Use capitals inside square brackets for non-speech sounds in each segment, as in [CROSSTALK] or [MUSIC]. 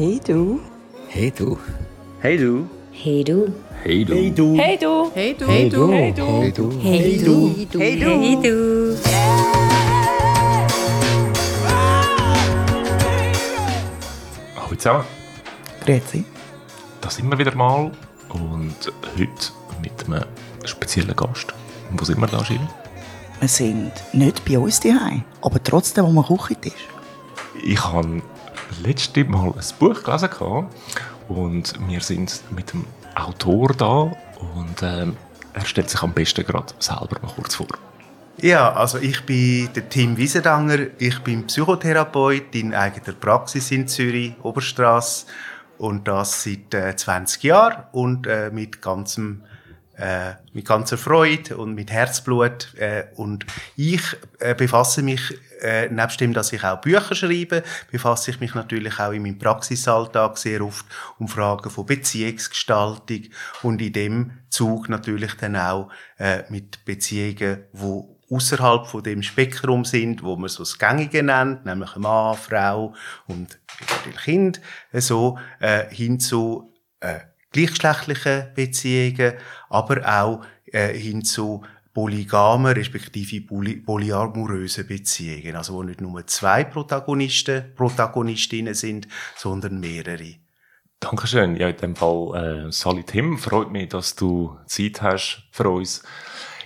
Hey du. Hey du. Hey du. Hey du. Hey du. Hey du. Hey du. Hey du. Hey du. Hey du. Hey du. Hey du. Hey du. Hey du. Hallo zusammen, Grüezi. da sind wir wieder mal und heute mit einem speziellen Gast. Wo sind wir da, Gilles? Wir sind nicht bei uns daheim, aber trotzdem am Küchentisch. Ich habe letztes Mal ein Buch gelesen gehabt und wir sind mit dem Autor da und ähm, er stellt sich am besten gerade selber mal kurz vor. Ja, also ich bin der Tim Wiesendanger. Ich bin Psychotherapeut in eigener Praxis in Zürich, Oberstrasse. Und das seit äh, 20 Jahren und äh, mit ganzem äh, mit ganzer Freude und mit Herzblut. Äh, und ich äh, befasse mich, äh, nebst dem, dass ich auch Bücher schreibe, befasse ich mich natürlich auch in meinem Praxisalltag sehr oft um Fragen von Beziehungsgestaltung und in dem Zug natürlich dann auch äh, mit Beziehungen, wo außerhalb von dem Spektrum sind, wo man so das Gängige nennt, nämlich Mann, Frau und natürlich Kind, äh, so äh, hin zu äh, gleichgeschlechtlichen Beziehungen, aber auch äh, hin zu polygamen respektive poly polyamorösen Beziehungen, also wo nicht nur zwei Protagonisten, Protagonistinnen sind, sondern mehrere. Dankeschön. Ja, in dem Fall, äh, Sally Tim, freut mich, dass du Zeit hast für uns.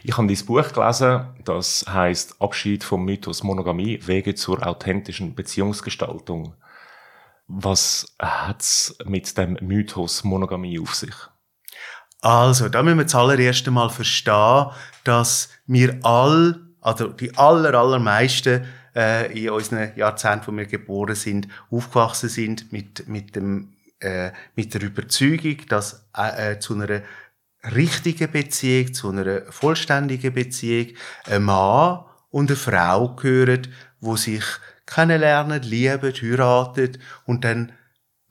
Ich habe dein Buch gelesen, das heißt Abschied vom Mythos Monogamie, Wege zur authentischen Beziehungsgestaltung. Was hat's mit dem Mythos Monogamie auf sich? Also, da müssen wir zuallererst einmal verstehen, dass wir all, also die aller, allermeisten äh, in unseren Jahrzehnten, wo wir geboren sind, aufgewachsen sind mit, mit, dem, äh, mit der Überzeugung, dass äh, zu einer richtigen Beziehung, zu einer vollständigen Beziehung ein Mann und eine Frau gehören, wo sich kennenlernen, lieben, heiraten und dann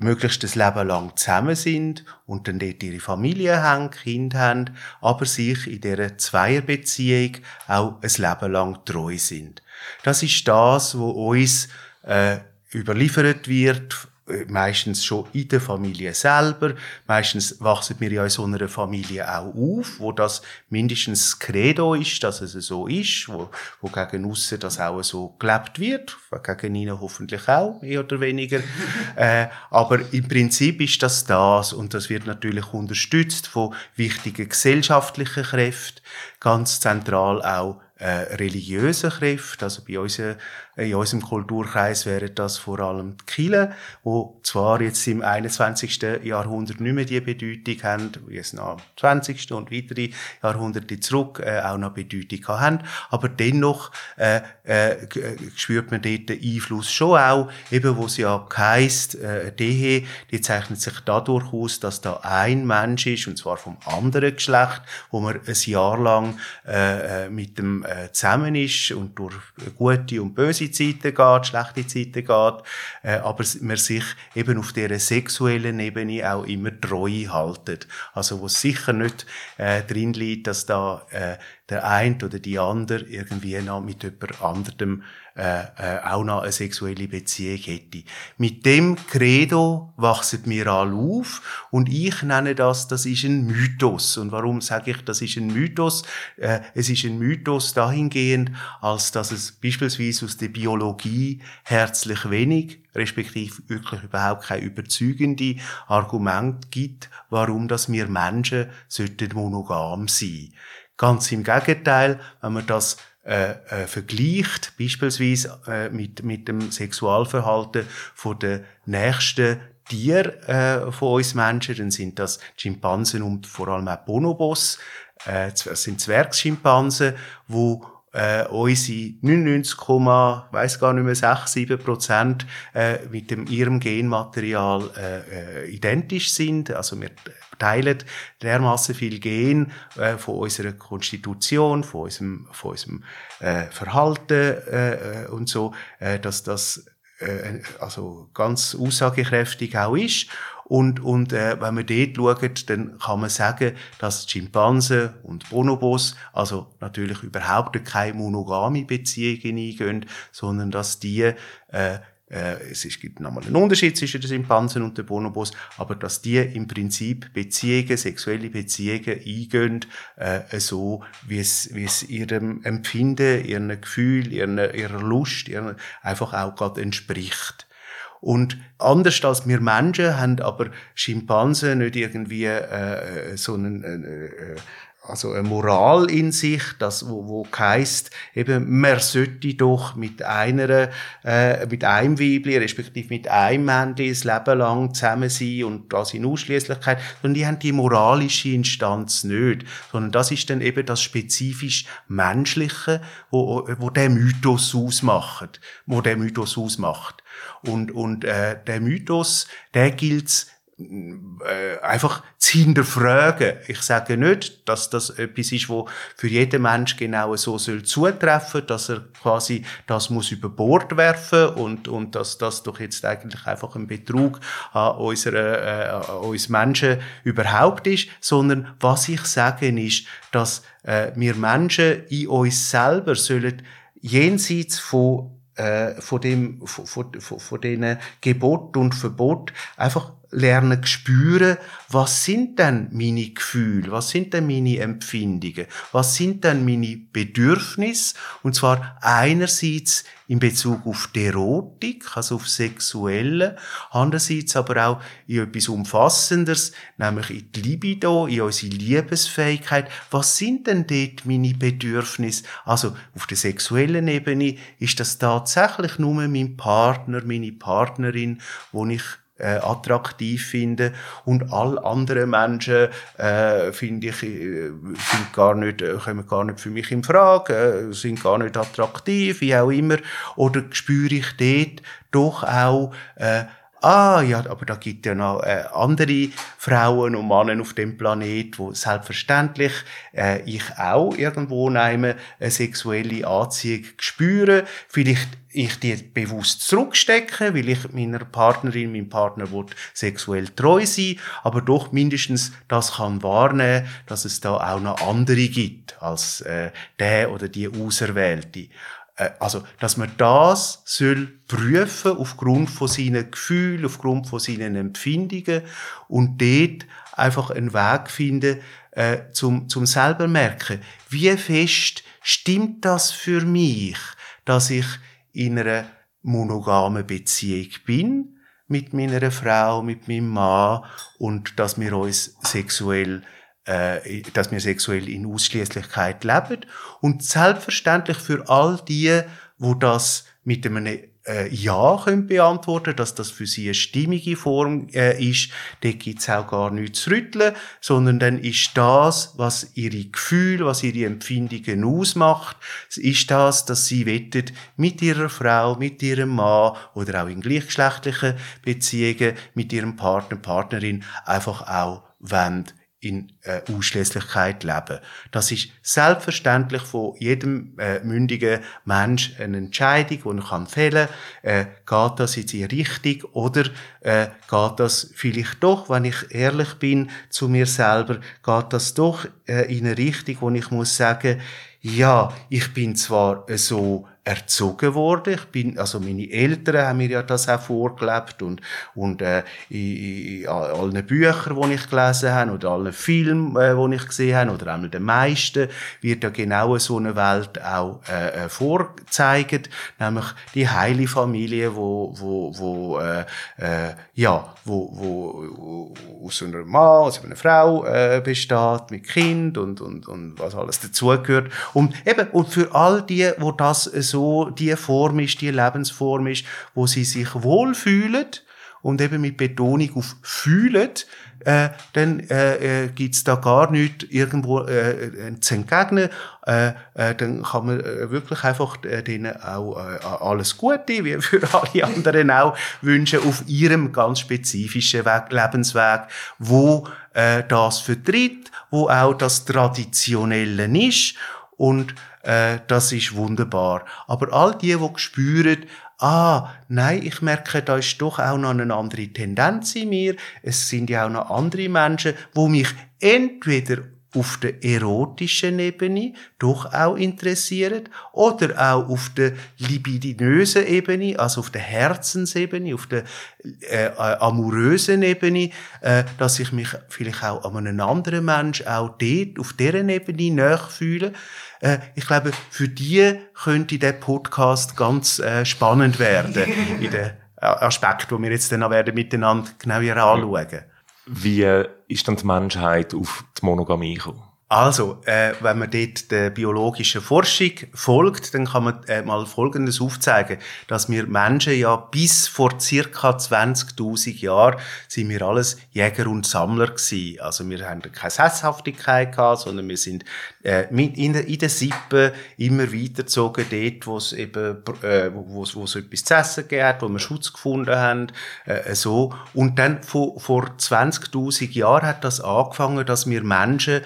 möglichst das Leben lang zusammen sind und dann dort ihre Familie haben, Kinder haben, aber sich in dieser Zweierbeziehung auch ein Leben lang treu sind. Das ist das, wo uns äh, überliefert wird meistens schon in der Familie selber. Meistens wachsen wir ja in so einer Familie auch auf, wo das mindestens das Credo ist, dass es so ist, wo, wo gegen aussen das auch so gelebt wird, gegen ihnen hoffentlich auch, mehr oder weniger. [LAUGHS] äh, aber im Prinzip ist das das und das wird natürlich unterstützt von wichtigen gesellschaftlichen Kräften, ganz zentral auch äh, religiöse Kräfte. Also bei uns, äh, in unserem Kulturkreis wären das vor allem die Kirchen, wo zwar jetzt im 21. Jahrhundert nicht mehr die Bedeutung haben, wie es noch im 20. und weitere Jahrhunderte zurück äh, auch noch Bedeutung haben, aber dennoch äh, äh, spürt man dort den Einfluss schon auch, eben wo es ja heisst, äh, die Ehe, die zeichnet sich dadurch aus, dass da ein Mensch ist, und zwar vom anderen Geschlecht, wo man ein Jahr lang äh, mit dem äh, zusammen ist und durch gute und böse Zeiten geht, schlechte Zeiten geht, äh, aber man sich eben auf dieser sexuellen Ebene auch immer treu haltet. Also wo sicher nicht äh, drin liegt, dass da äh, der eine oder die andere irgendwie noch mit jemand anderem äh, äh, auch noch eine sexuelle Beziehung hätte. Mit dem Credo wachsen wir alle auf und ich nenne das, das ist ein Mythos. Und warum sage ich, das ist ein Mythos? Äh, es ist ein Mythos dahingehend, als dass es beispielsweise aus der Biologie herzlich wenig, respektive wirklich überhaupt kein überzeugende Argument gibt, warum dass wir Menschen sollten monogam sein. Ganz im Gegenteil, wenn man das äh, äh, vergleicht, beispielsweise äh, mit, mit dem Sexualverhalten von der nächsten Tier äh, von uns Menschen, dann sind das Schimpansen und vor allem auch Bonobos, äh, das sind Zwergschimpansen, wo äh, unsere 99, weiß gar nicht mehr 6, 7 Prozent äh, mit dem, ihrem Genmaterial äh, äh, identisch sind. Also wir teilen dermaßen viel Gen äh, von unserer Konstitution, von unserem, von unserem äh, Verhalten äh, und so, äh, dass das äh, also ganz aussagekräftig auch ist. Und, und äh, wenn man dort schaut, dann kann man sagen, dass Schimpansen und Bonobos also natürlich überhaupt keine monogame Beziehungen eingehen, sondern dass die äh, äh, es ist, gibt nochmal einen Unterschied zwischen den Schimpansen und den Bonobos, aber dass die im Prinzip Beziehungen, sexuelle Beziehungen eingehen, äh, so wie es, wie es ihrem Empfinden, ihrem Gefühl, ihrer, ihrer Lust, ihren, einfach auch gerade entspricht. Und anders als wir Menschen haben aber Schimpansen nicht irgendwie äh, so einen äh, äh, also eine Moral in sich, das wo, wo heisst, eben man sollte doch mit einer äh, mit einem Weibli respektive mit einem Männchen das Leben lang zusammen sein und das in Ausschließlichkeit, sondern die haben die moralische Instanz nicht, sondern das ist dann eben das spezifisch menschliche, wo, wo der Mythos ausmacht, wo der Mythos ausmacht. Und und äh, der Mythos, der gilt äh, einfach zu hinterfragen. Ich sage nicht, dass das etwas ist, wo für jeden Mensch genau so soll zutreffen, dass er quasi das muss über Bord werfen und und dass das doch jetzt eigentlich einfach ein Betrug an unserer äh, an uns Menschen überhaupt ist, sondern was ich sage ist, dass äh, wir Menschen in uns selber sollen jenseits von äh, von dem von, von, von, von denen Gebot und Verbot einfach lernen spüren, was sind denn meine Gefühle, was sind denn meine Empfindungen, was sind denn meine Bedürfnisse, und zwar einerseits in Bezug auf die Erotik, also auf Sexuelle, andererseits aber auch in etwas Umfassendes, nämlich in die Libido, in unsere Liebesfähigkeit. Was sind denn dort meine Bedürfnisse? Also auf der sexuellen Ebene ist das tatsächlich nur mein Partner, meine Partnerin, wo ich äh, attraktiv finde. Und all andere Menschen äh, finde ich äh, sind gar nicht äh, kommen gar nicht für mich in Frage äh, sind gar nicht attraktiv wie auch immer. Oder spüre ich dort doch auch äh, ah ja, aber da gibt ja noch äh, andere Frauen und Männer auf dem Planet, wo selbstverständlich äh, ich auch irgendwo eine sexuelle Anziehung spüre. Vielleicht ich die bewusst zurückstecke, weil ich meiner Partnerin, meinem Partner will sexuell treu sein, aber doch mindestens das kann wahrnehmen, dass es da auch noch andere gibt als äh, der oder die Auserwählte. Äh, also, dass man das soll prüfen aufgrund von seinen Gefühlen, aufgrund von seinen Empfindungen und dort einfach einen Weg finden, äh, zum, zum selber merken, wie fest stimmt das für mich, dass ich in einer monogamen Beziehung bin mit meiner Frau, mit meinem Mann und dass wir uns sexuell äh, dass wir sexuell in Ausschließlichkeit leben. Und selbstverständlich für all die, wo das mit einem äh, Ja können beantworten dass das für sie eine stimmige Form äh, ist, da gibt's auch gar nichts zu rütteln, sondern dann ist das, was ihre Gefühle, was ihre Empfindungen ausmacht, ist das, dass sie wettet mit ihrer Frau, mit ihrem Mann oder auch in gleichgeschlechtlichen Beziehungen mit ihrem Partner, Partnerin einfach auch wollen in äh, Ausschließlichkeit leben. Das ist selbstverständlich von jedem äh, mündigen Mensch eine Entscheidung, die er kann fällen äh, Geht das in die Richtung oder äh, geht das vielleicht doch, wenn ich ehrlich bin zu mir selber, geht das doch äh, in eine Richtung, wo ich muss sagen, ja, ich bin zwar so erzogen worden. Ich bin, also meine Eltern haben mir ja das auch vorgelebt und, und äh, in, in allen Büchern, die ich gelesen habe oder allen Filmen, äh, die ich gesehen habe oder einmal den meisten, wird ja genau so eine Welt auch äh, äh, vorgezeigt, nämlich die heile Familie, wo, wo, wo äh, äh, ja, wo, wo aus einer Mann, aus einer Frau äh, besteht, mit Kind und, und, und was alles dazugehört. Und eben, und für all die, wo das so die Form ist, die Lebensform ist, wo sie sich wohlfühlen und eben mit Betonung auf fühlen, äh, dann äh, äh, gibt's da gar nichts irgendwo äh, äh, zu entgegnen. Äh, äh, dann kann man äh, wirklich einfach äh, denen auch äh, alles Gute, wie [LAUGHS] für alle anderen auch, wünschen auf ihrem ganz spezifischen Weg, Lebensweg, wo äh, das vertritt, wo auch das Traditionelle ist und äh, das ist wunderbar. Aber all die, die spüren, ah, nein, ich merke, da ist doch auch noch eine andere Tendenz in mir. Es sind ja auch noch andere Menschen, wo mich entweder auf der erotischen Ebene doch auch interessiert oder auch auf der libidinösen Ebene, also auf der Herzensebene, auf der äh, äh, amorösen Ebene, äh, dass ich mich vielleicht auch an einem anderen Mensch auch dort, auf deren Ebene nachfühle. Äh, ich glaube, für die könnte der Podcast ganz äh, spannend werden in den Aspekt, wo wir jetzt dann noch werden miteinander genauer anschauen. Wie ist dann die Menschheit auf die Monogamie gekommen? Also, äh, wenn man dort der biologischen Forschung folgt, dann kann man äh, mal Folgendes aufzeigen, dass wir Menschen ja bis vor circa 20.000 Jahren sind wir alles Jäger und Sammler gewesen. Also wir haben keine Sesshaftigkeit gehabt, sondern wir sind äh, in, in der Sippe immer weitergezogen, dort, wo es eben, äh, wo es etwas zu essen gegeben wo wir Schutz gefunden haben, äh, so. Und dann vor, vor 20.000 Jahren hat das angefangen, dass wir Menschen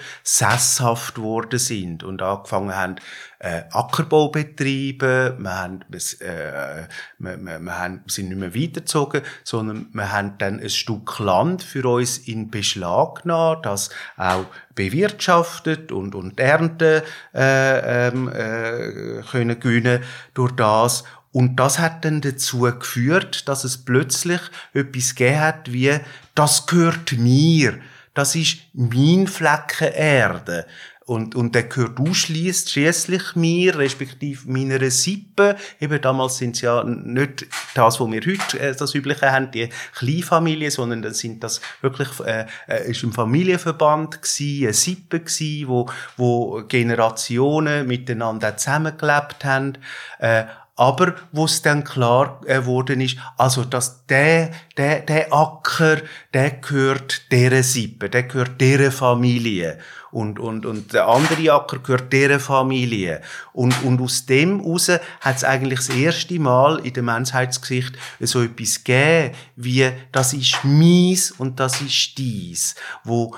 sesshaft worden sind und angefangen haben, äh, Ackerbau betrieben, wir, haben, äh, wir, wir, wir haben, sind nicht mehr weitergezogen, sondern wir haben dann ein Stück Land für uns in Beschlag genommen, das auch bewirtschaftet und, und Ernte äh, ähm, äh, können gewinnen durch das. Und das hat dann dazu geführt, dass es plötzlich etwas gegeben hat wie, das gehört mir das ist mein Flecken Erde. Und, und der gehört ausschließlich mir, respektive meiner Sippe. Eben damals sind es ja nicht das, was wir heute äh, das Übliche haben, die Kleinfamilie, sondern dann sind das wirklich, äh, äh, ist ein Familienverband gewesen, eine Sippe gewesen, wo, wo Generationen miteinander zusammengelebt haben. Äh, aber wo es dann klar geworden ist, also dass der, der, der Acker, der gehört dieser Sippe, der gehört dieser Familie und, und, und der andere Acker gehört dieser Familie. Und, und aus dem heraus hat es eigentlich das erste Mal in der Menschheitsgeschichte so etwas gegeben, wie das ist mies und das ist dies, wo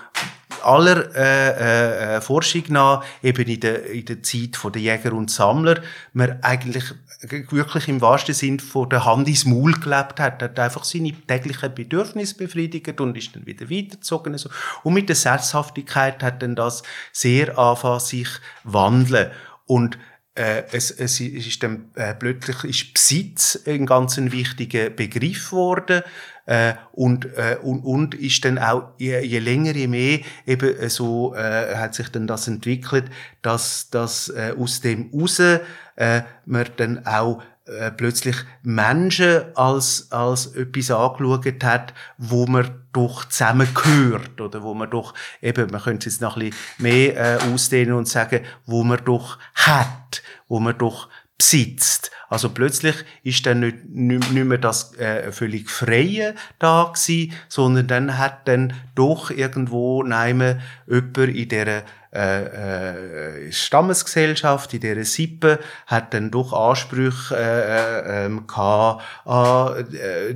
aller äh, äh, Forschung nach, eben in der, in der Zeit der Jäger und Sammler, man eigentlich wirklich im wahrsten Sinn von der Hand ins Maul gelebt hat, hat einfach seine täglichen Bedürfnisse befriedigt und ist dann wieder weitergezogen. Und mit der Sesshaftigkeit hat dann das sehr angefangen, sich wandeln. Und äh, es, es ist dann äh, plötzlich ist Besitz ein ganz wichtiger Begriff geworden äh, und, äh, und und ist dann auch je, je länger je mehr eben so äh, hat sich dann das entwickelt, dass dass äh, aus dem raus äh, man dann auch äh, plötzlich Menschen als, als etwas angeschaut hat, wo man doch zusammengehört oder wo man doch eben, man könnte es jetzt noch ein bisschen mehr äh, ausdehnen und sagen, wo man doch hat, wo man doch besitzt. Also plötzlich ist dann nicht, nicht, mehr das äh, völlig Freie da gewesen, sondern dann hat dann doch irgendwo neime jemand in dieser äh, äh, Stammesgesellschaft, in dieser Sippe, hat dann doch Ansprüche äh, äh, ähm, gehabt an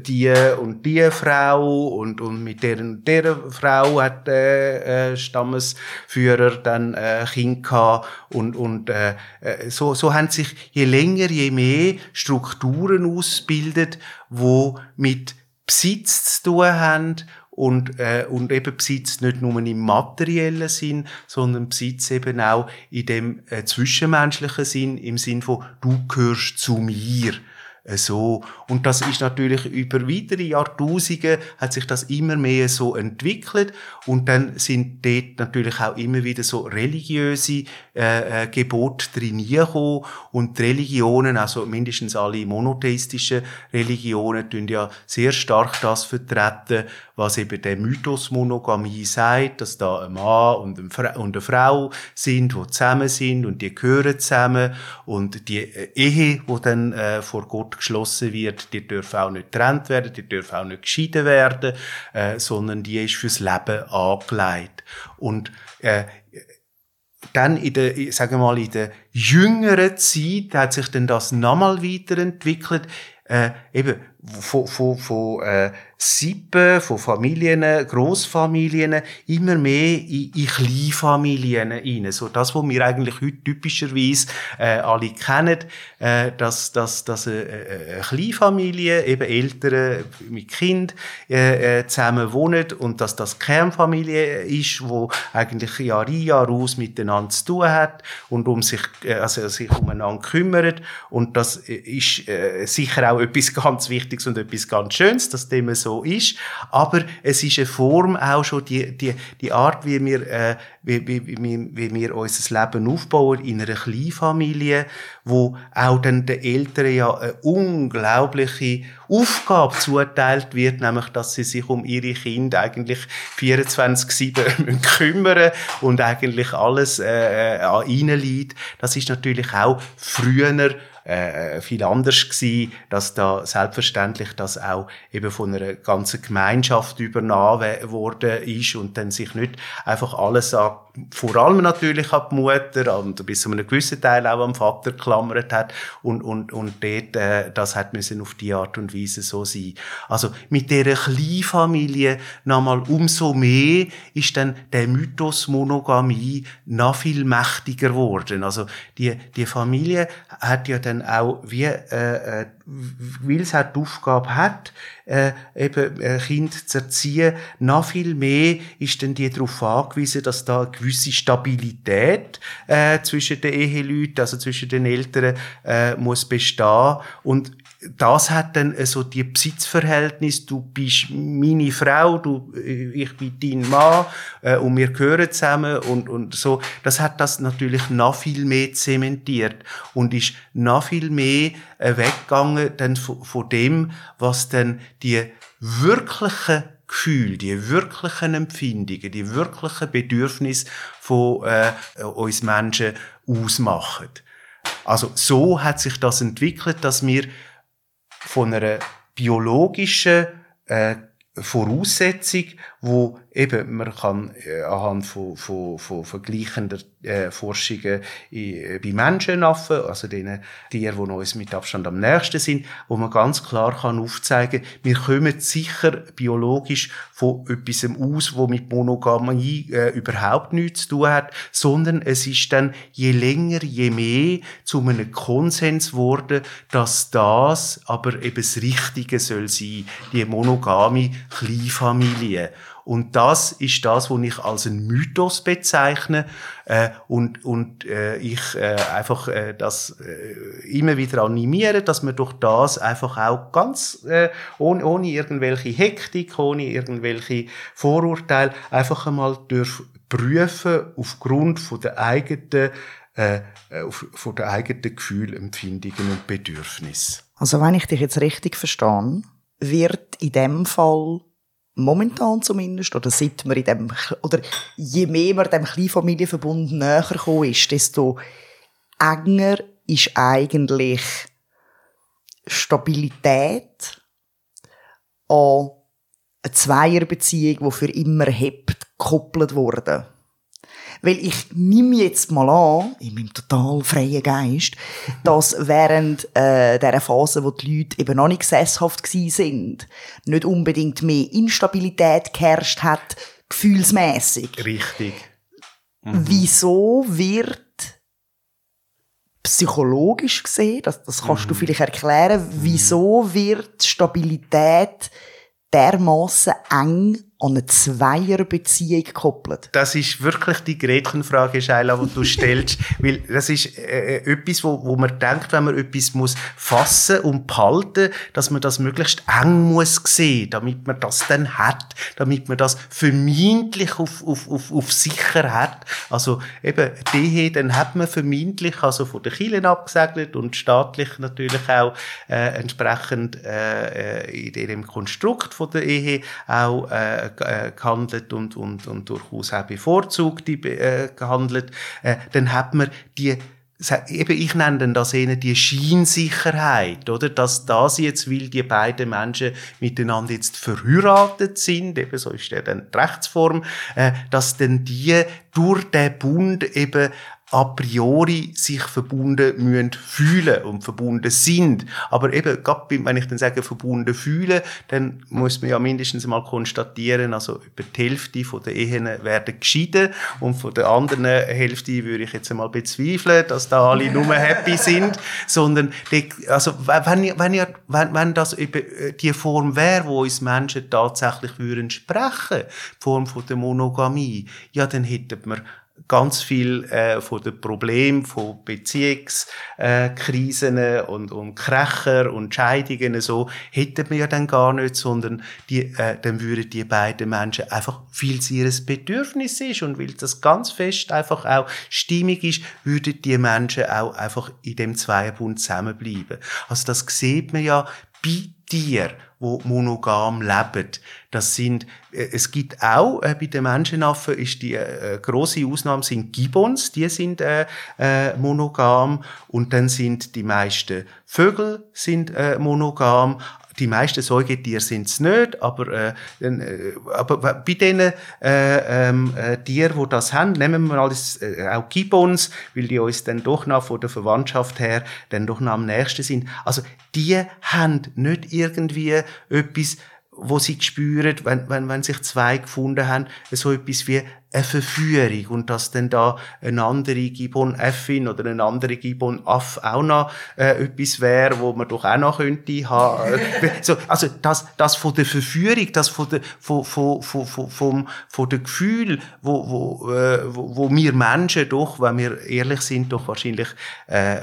die und die Frau und, und mit deren der Frau hat der äh, Stammesführer dann äh, Kind gehabt und, und äh, so, so haben sich je länger, je mehr Strukturen ausgebildet, wo mit Besitz zu tun haben und, äh, und eben Besitz nicht nur im materiellen Sinn, sondern Besitz eben auch in dem äh, zwischenmenschlichen Sinn, im Sinn von du gehörst zu mir so. Und das ist natürlich über weitere Jahrtausende hat sich das immer mehr so entwickelt. Und dann sind dort natürlich auch immer wieder so religiöse äh, äh, Gebote drin und die Religionen, also mindestens alle monotheistischen Religionen, tun ja sehr stark das vertreten, was eben der Mythos Monogamie sagt, dass da ein Mann und eine Frau sind, die zusammen sind und die gehören zusammen. Und die äh, Ehe, die dann äh, vor Gott geschlossen wird, die dürfen auch nicht getrennt werden, die dürfen auch nicht geschieden werden, äh, sondern die ist fürs Leben angelegt. Und äh, dann in der, ich sage mal, in der jüngeren Zeit hat sich dann das nochmal weiterentwickelt, äh, eben von, von, von äh, Sippen, von Familien, Großfamilien, immer mehr in, in Kleinfamilien rein. So das, was wir eigentlich heute typischerweise äh, alle kennen, äh, dass, dass, dass eine, eine Kleinfamilie, eben Eltern mit Kind äh, äh, zusammen wohnen und dass das Kernfamilie ist, wo eigentlich Jahr ein, Jahr aus miteinander zu tun hat und um sich, äh, also sich umeinander kümmert. Und das ist äh, sicher auch etwas [LAUGHS] ganz Wichtiges und etwas ganz Schönes, dass dem so ist. Aber es ist eine Form auch schon die, die, die Art, wie wir, äh, wie, wie, wie, wie wir unser Leben aufbauen in einer Kleinfamilie, wo auch dann den Eltern ja eine unglaubliche Aufgabe zuteilt wird, nämlich, dass sie sich um ihre Kinder eigentlich 24-7 [LAUGHS] kümmern und eigentlich alles äh, an ihnen liegt. Das ist natürlich auch früher äh, viel anders gewesen, dass da selbstverständlich das auch eben von einer ganzen Gemeinschaft übernommen worden ist und dann sich nicht einfach alles an, vor allem natürlich an die Mutter und bis zu einem gewissen Teil auch am Vater geklammert hat und, und, und dort, äh, das hat müssen auf die Art und Weise so sein. Also mit dieser Kleinfamilie nochmal umso mehr ist dann der Mythos Monogamie noch viel mächtiger geworden. Also die, die Familie hat ja dann auch wie, äh, äh, weil es auch die Aufgabe hat, äh, eben ein Kind zu erziehen, noch viel mehr ist dann die darauf angewiesen, dass da eine gewisse Stabilität äh, zwischen den Eheleuten, also zwischen den Eltern, äh, muss bestehen. Und das hat dann so die Besitzverhältnis, du bist meine Frau, du, ich bin dein Mann äh, und wir gehören zusammen und, und so. Das hat das natürlich noch viel mehr zementiert und ist noch viel mehr äh, weggegangen dann von, von dem, was dann die wirklichen Gefühle, die wirklichen Empfindungen, die wirklichen Bedürfnisse von äh, uns Menschen ausmachen. Also so hat sich das entwickelt, dass wir von einer biologischen äh, Voraussetzung, wo eben man kann äh, anhand von, von, von vergleichender äh, Forschungen äh, bei Menschenaffen, also denen Tieren, die uns mit Abstand am nächsten sind, wo man ganz klar kann aufzeigen, wir kommen sicher biologisch von etwas aus, wo mit Monogamie äh, überhaupt nichts zu tun hat, sondern es ist dann je länger, je mehr zu einem Konsens geworden, dass das aber eben das Richtige soll sein, die monogame Kleinfamilie. Und das ist das, was ich als einen Mythos bezeichne äh, und und äh, ich äh, einfach äh, das äh, immer wieder animiere, dass man durch das einfach auch ganz äh, ohne, ohne irgendwelche Hektik, ohne irgendwelche Vorurteile einfach einmal durch prüfen aufgrund von der eigenen äh, auf, von der eigenen Gefühle, Empfindungen und Bedürfnissen. Also wenn ich dich jetzt richtig verstehe, wird in dem Fall momentan zumindest, oder seit man in dem, oder je mehr man dem Kleinfamilienverbund näher gekommen ist, desto enger ist eigentlich Stabilität an eine Zweierbeziehung, die für immer hebt, gekoppelt worden. Weil ich nehme jetzt mal an, in meinem total freien Geist, [LAUGHS] dass während äh, dieser Phase, wo die Leute eben noch nicht sesshaft sind, nicht unbedingt mehr Instabilität geherrscht hat, gefühlsmäßig. Richtig. Mhm. Wieso wird psychologisch gesehen, das, das kannst mhm. du vielleicht erklären, wieso wird Stabilität dermaßen eng an eine Zweierbeziehung gekoppelt? Das ist wirklich die Gretchenfrage, Sheila, die du [LAUGHS] stellst. weil das ist äh, äh, etwas, wo, wo man denkt, wenn man etwas muss fassen und behalten, dass man das möglichst eng muss sehen, damit man das dann hat, damit man das vermeintlich auf, auf, auf, auf sicher hat. Also eben, die hier, dann hat man vermeintlich, also von den Kielen abgesegnet und staatlich natürlich auch äh, entsprechend äh, äh in dem Konstrukt von der Ehe auch äh, äh, gehandelt und, und, und durchaus auch bevorzugt äh, gehandelt, äh, dann hat man die eben, ich nenne das eher die Scheinsicherheit, oder? Dass das jetzt, weil die beiden Menschen miteinander jetzt verheiratet sind, eben so ist ja dann die Rechtsform, äh, dass denn die durch den Bund eben a priori sich verbunden müssen fühlen und verbunden sind. Aber eben, gerade wenn ich dann sage, verbunden fühlen, dann muss man ja mindestens mal konstatieren, also über die Hälfte von der Ehen werden geschieden und von der anderen Hälfte würde ich jetzt einmal bezweifeln, dass da alle nur happy sind, [LAUGHS] sondern die, also wenn, wenn, wenn, wenn das eben äh, die Form wäre, wo uns Menschen tatsächlich würden sprechen, die Form von der Monogamie, ja, dann hätten wir ganz viel äh, von den Problemen von Beziehungskrisen äh, und, und Krecher und Scheidungen so hätten wir ja dann gar nicht, sondern die, äh, dann würden die beiden Menschen einfach, weil es ihr Bedürfnis ist und weil das ganz fest einfach auch stimmig ist, würden die Menschen auch einfach in dem Zweierbund zusammenbleiben. Also das sieht man ja bei dir, wo monogam leben. Das sind, äh, es gibt auch äh, bei den Menschenaffen ist die äh, große Ausnahme sind Gibbons, die sind äh, äh, monogam und dann sind die meisten Vögel sind äh, monogam, die meisten Säugetiere sind es nicht, aber, äh, äh, aber bei den äh, ähm, äh, Tieren, die das haben, nehmen wir alles, äh, auch Gibbons, weil die uns dann doch noch von der Verwandtschaft her dann doch noch am nächsten sind. Also die haben nicht irgendwie etwas, wo sie spüren, wenn, wenn, wenn sich zwei gefunden haben, so etwas wie eine Verführung und dass dann da eine andere Gibbon Effin oder eine andere Gibbon Aff auch noch äh, etwas wäre, wo man doch auch noch könnte haben. [LAUGHS] so, also das, das von der Verführung, das von der, von, von, von, von, vom, von der Gefühl, wo, wo, äh, wo, wo wir Menschen doch, wenn wir ehrlich sind, doch wahrscheinlich äh,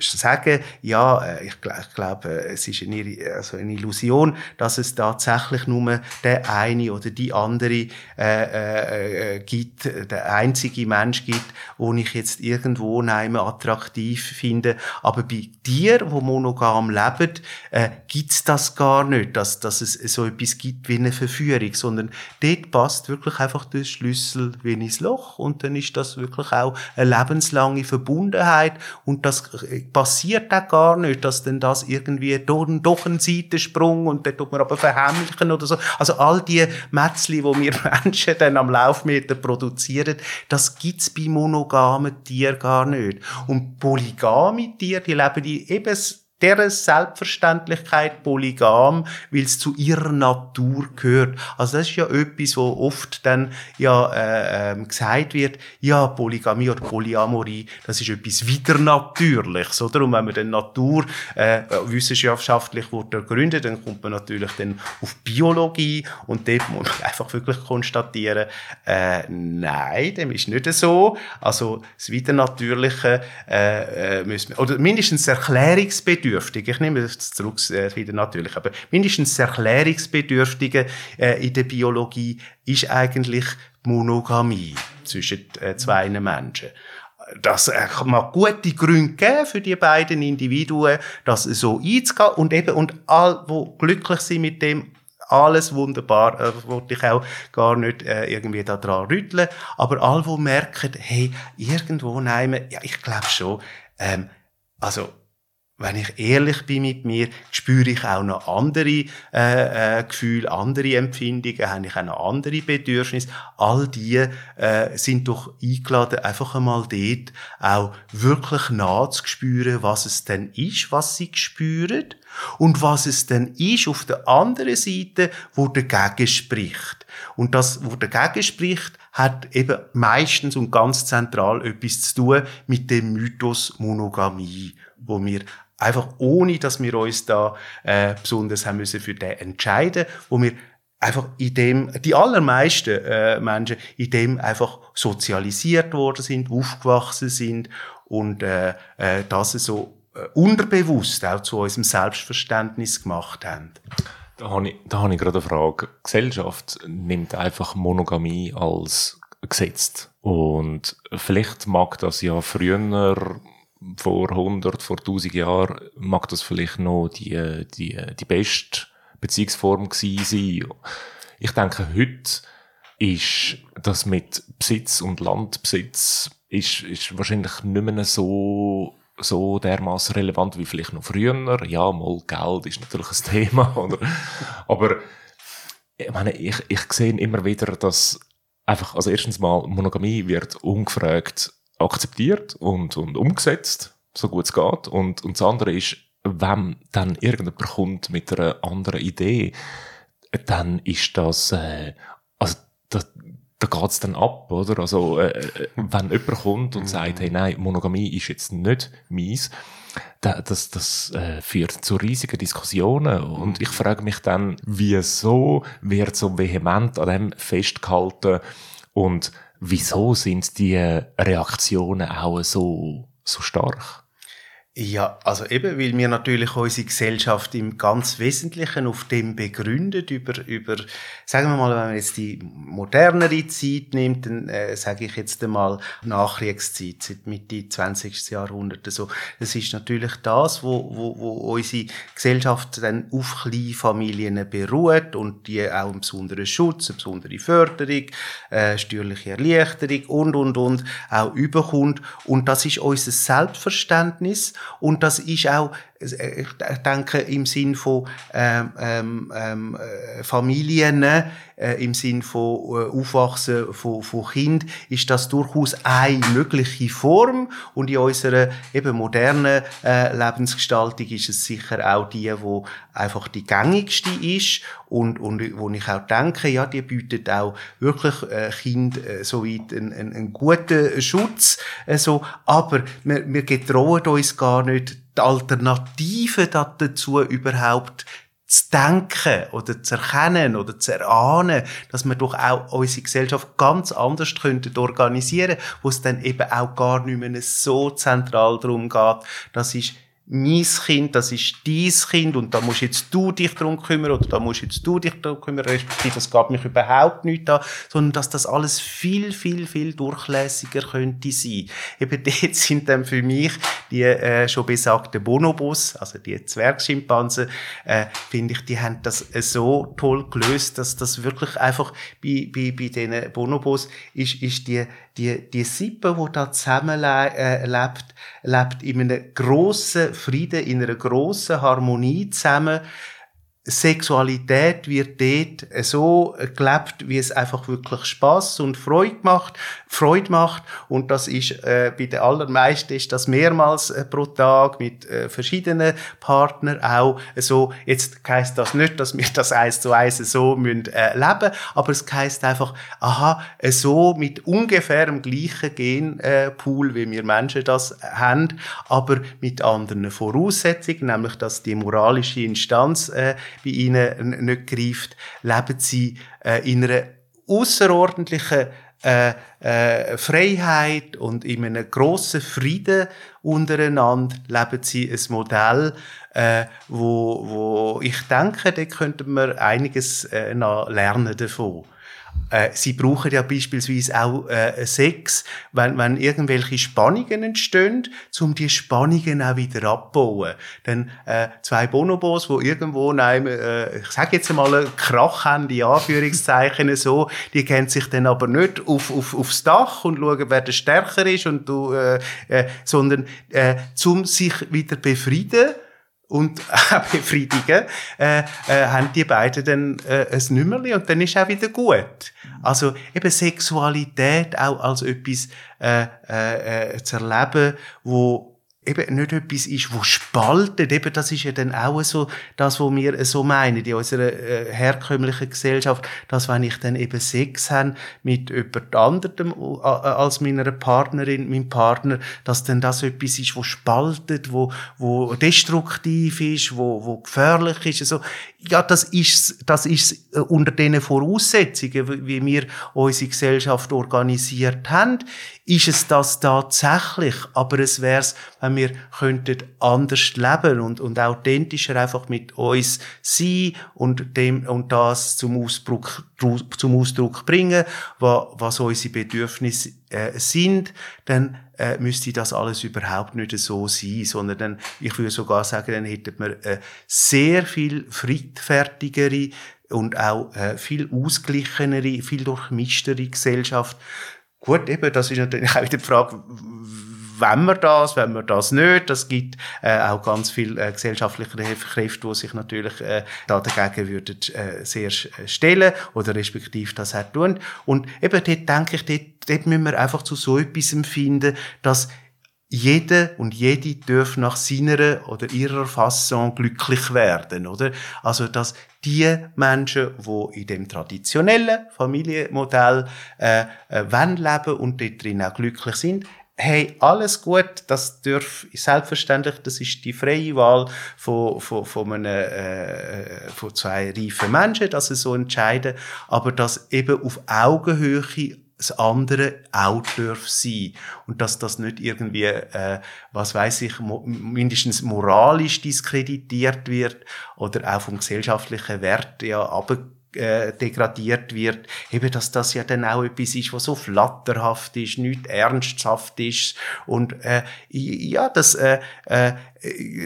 sagen, ja, äh, ich, ich glaube, es ist eine, also eine Illusion, dass es tatsächlich nur der eine oder die andere äh, äh, gibt, der einzige Mensch gibt, wo ich jetzt irgendwo neime attraktiv finde. Aber bei dir, wo monogam leben, äh, gibt's das gar nicht, dass, dass es so etwas gibt wie eine Verführung, sondern dort passt wirklich einfach der Schlüssel wie ins Loch und dann ist das wirklich auch eine lebenslange Verbundenheit und das passiert auch gar nicht, dass denn das irgendwie doch, doch ein Seitensprung und dann tut man aber verheimlichen oder so. Also all die Metzli, wo wir [LAUGHS] Menschen dann am Laufmeter produzieren, das gibt's bei monogamen Tieren gar nicht. Und polygame Tiere, die leben in eben deren Selbstverständlichkeit polygam, weil es zu ihrer Natur gehört. Also das ist ja etwas, wo oft dann ja äh, ähm, gesagt wird, ja Polygamie oder Polyamorie, das ist etwas Widernatürliches, oder? Und wenn man dann Natur äh, wissenschaftlich wurde ergründet, dann kommt man natürlich dann auf Biologie und dort muss man einfach wirklich konstatieren, äh, nein, dem ist nicht so. Also das Widernatürliche äh, äh, müssen wir, oder mindestens erklärungsbedürftig erklärungsbedürftige, ich nehme das zurück äh, wieder natürlich, aber mindestens erklärungsbedürftige äh, in der Biologie ist eigentlich Monogamie zwischen äh, zwei Menschen. Das äh, mag gute Gründe geben für die beiden Individuen, das so einzugehen und eben, und all, wo glücklich sind mit dem, alles wunderbar, äh, wollte ich auch gar nicht äh, irgendwie da rütteln, aber all, wo merken, hey, irgendwo nehmen, ja, ich glaube schon, ähm, also, wenn ich ehrlich bin mit mir, spüre ich auch noch andere äh, äh, Gefühle, andere Empfindungen, habe ich auch noch andere Bedürfnisse. All die äh, sind doch eingeladen, einfach einmal dort auch wirklich nachzuspüren, was es denn ist, was sie spüren und was es denn ist auf der anderen Seite, wo dagegen spricht. Und das, wo dagegen spricht, hat eben meistens und ganz zentral etwas zu tun mit dem Mythos Monogamie, wo wir einfach ohne, dass wir uns da äh, besonders haben müssen für den entscheiden, wo wir einfach in dem, die allermeisten äh, Menschen in dem einfach sozialisiert worden sind, aufgewachsen sind und äh, äh, das so äh, unterbewusst auch zu unserem Selbstverständnis gemacht haben. Da habe ich, da habe ich gerade eine Frage. Die Gesellschaft nimmt einfach Monogamie als gesetzt. Und vielleicht mag das ja früher vor 100, vor 1000 Jahren mag das vielleicht noch die, die, die beste Beziehungsform gewesen sein. Ich denke, heute ist das mit Besitz und Landbesitz ist, ist wahrscheinlich nicht mehr so so dermaßen relevant wie vielleicht noch früher. Ja, mal Geld ist natürlich ein Thema, [LAUGHS] oder? Aber ich meine, ich, ich sehe immer wieder, dass einfach, also erstens mal, Monogamie wird ungefragt akzeptiert und, und umgesetzt, so gut es geht. Und, und das andere ist, wenn dann irgendjemand kommt mit einer anderen Idee, dann ist das, äh, also das, da geht's dann ab, oder? Also, äh, äh wenn jemand kommt und sagt, hey, nein, Monogamie ist jetzt nicht meins, da- das, das äh, führt zu riesigen Diskussionen. Und ich frage mich dann, wieso wird so vehement an dem festgehalten und wieso sind die Reaktionen auch so, so stark? Ja, also eben, weil wir natürlich unsere Gesellschaft im ganz Wesentlichen auf dem begründet, über, über, sagen wir mal, wenn man jetzt die modernere Zeit nimmt, dann äh, sage ich jetzt einmal Nachkriegszeit, seit Mitte 20. Jahrhundert. So. Das ist natürlich das, wo, wo, wo unsere Gesellschaft dann auf Kleinfamilien beruht und die auch einen besonderen Schutz, eine besondere Förderung, äh, steuerliche Erleichterung und, und, und auch überkommt. Und das ist unser Selbstverständnis und das ist auch, ich denke, im Sinn von ähm, ähm, ähm, äh, Familien, äh, im Sinn von äh, Aufwachsen von, von Kind, ist das durchaus eine mögliche Form. Und in unserer eben modernen äh, Lebensgestaltung ist es sicher auch die, wo einfach die gängigste ist und, und wo ich auch denke, ja, die bietet auch wirklich äh, Kind äh, soweit einen, einen, einen guten Schutz. Äh, so. Aber wir, wir getrauen uns gar nicht, die Alternative da- dazu überhaupt zu denken oder zu erkennen oder zu erahnen, dass wir doch auch unsere Gesellschaft ganz anders könnten organisieren, wo es dann eben auch gar nicht mehr so zentral darum geht, das ist mein Kind, das ist dein Kind und da musst jetzt du dich darum kümmern oder da musst jetzt du dich darum kümmern, respektive das geht mich überhaupt nicht an, sondern dass das alles viel, viel, viel durchlässiger könnte sein. Eben [LAUGHS] dort sind dann für mich die äh, schon besagten Bonobos, also die Zwergschimpansen, äh, finde ich, die haben das äh, so toll gelöst, dass das wirklich einfach bei, bei, bei diesen Bonobos ist, ist die, die, die Sippe, die da zusammenlebt, äh, lebt, in einem grossen Frieden, in einer grossen Harmonie zusammen. Sexualität wird dort so gelebt, wie es einfach wirklich Spaß und Freude macht, Freude macht. Und das ist äh, bei den allermeisten ist das mehrmals äh, pro Tag mit äh, verschiedenen Partnern auch so. Jetzt heisst das nicht, dass wir das eins zu eins so müssen, äh, leben, aber es heisst einfach, aha, äh, so mit ungefähr dem gleichen Genpool, wie wir Menschen das haben, aber mit anderen Voraussetzungen, nämlich dass die moralische Instanz äh, bei ihnen nicht greift, leben sie äh, in einer außerordentlichen äh, äh, Freiheit und in einem grossen Frieden untereinander leben sie ein Modell, äh, wo, wo ich denke, da könnten wir einiges äh, noch lernen davon. Äh, sie brauchen ja beispielsweise auch äh, Sex, wenn, wenn irgendwelche Spannungen entstehen, um die Spannungen auch wieder abbauen. Dann äh, zwei Bonobos, wo irgendwo in einem, äh, ich sage jetzt mal, einen Krach haben, die Anführungszeichen [LAUGHS] so, die kennen sich dann aber nicht auf, auf, aufs Dach und schauen, wer der stärker ist, und du, äh, äh, sondern äh, zum sich wieder befrieden und [LAUGHS] auch befriedigen, äh, äh, haben die beiden dann äh, ein Nümmerli und dann ist auch wieder gut. Also eben Sexualität auch als etwas äh, äh, äh, zu erleben, wo eben nicht etwas ist, wo spaltet. Eben das ist ja dann auch so das, was wir so meinen in unserer äh, herkömmlichen Gesellschaft, dass wenn ich dann eben Sex habe mit jemand anderem äh, als meiner Partnerin, meinem Partner, dass dann das etwas ist, wo spaltet, wo, wo destruktiv ist, wo, wo gefährlich ist. Also, ja, das ist, das ist äh, unter den Voraussetzungen, wie wir unsere Gesellschaft organisiert haben, ist es das tatsächlich. Aber es wäre es, wir könnten anders leben und, und authentischer einfach mit uns sein und dem, und das zum Ausdruck, zum Ausdruck bringen, was, was unsere Bedürfnisse äh, sind, dann äh, müsste das alles überhaupt nicht so sein, sondern dann, ich würde sogar sagen, dann hätten wir äh, sehr viel friedfertigere und auch äh, viel ausgleichenere, viel durchmischtere Gesellschaft. Gut, eben, das ist natürlich auch wieder die Frage, wenn wir das, wenn wir das nicht. Das gibt äh, auch ganz viele äh, gesellschaftliche Kräfte, die sich natürlich äh, da dagegen würden äh, sehr stellen oder respektive das auch tun. Und eben dort denke ich, dort, dort müssen wir einfach zu so etwas finden, dass jede und jede dürfen nach seiner oder ihrer Fasson glücklich werden, oder? Also, dass die Menschen, die in dem traditionellen Familienmodell äh, äh, leben und dort drin auch glücklich sind, hey, alles gut, das darf selbstverständlich, das ist die freie Wahl von, von, von, einem, äh, von zwei reifen Menschen, dass sie so entscheiden, aber dass eben auf Augenhöhe das andere auch darf sein. Und dass das nicht irgendwie, äh, was weiß ich, mo mindestens moralisch diskreditiert wird oder auch vom gesellschaftlichen Wert ja aber äh, degradiert wird, eben, dass das ja dann auch etwas ist, was so flatterhaft ist, nicht ernsthaft ist. Und äh, ja, das äh, äh,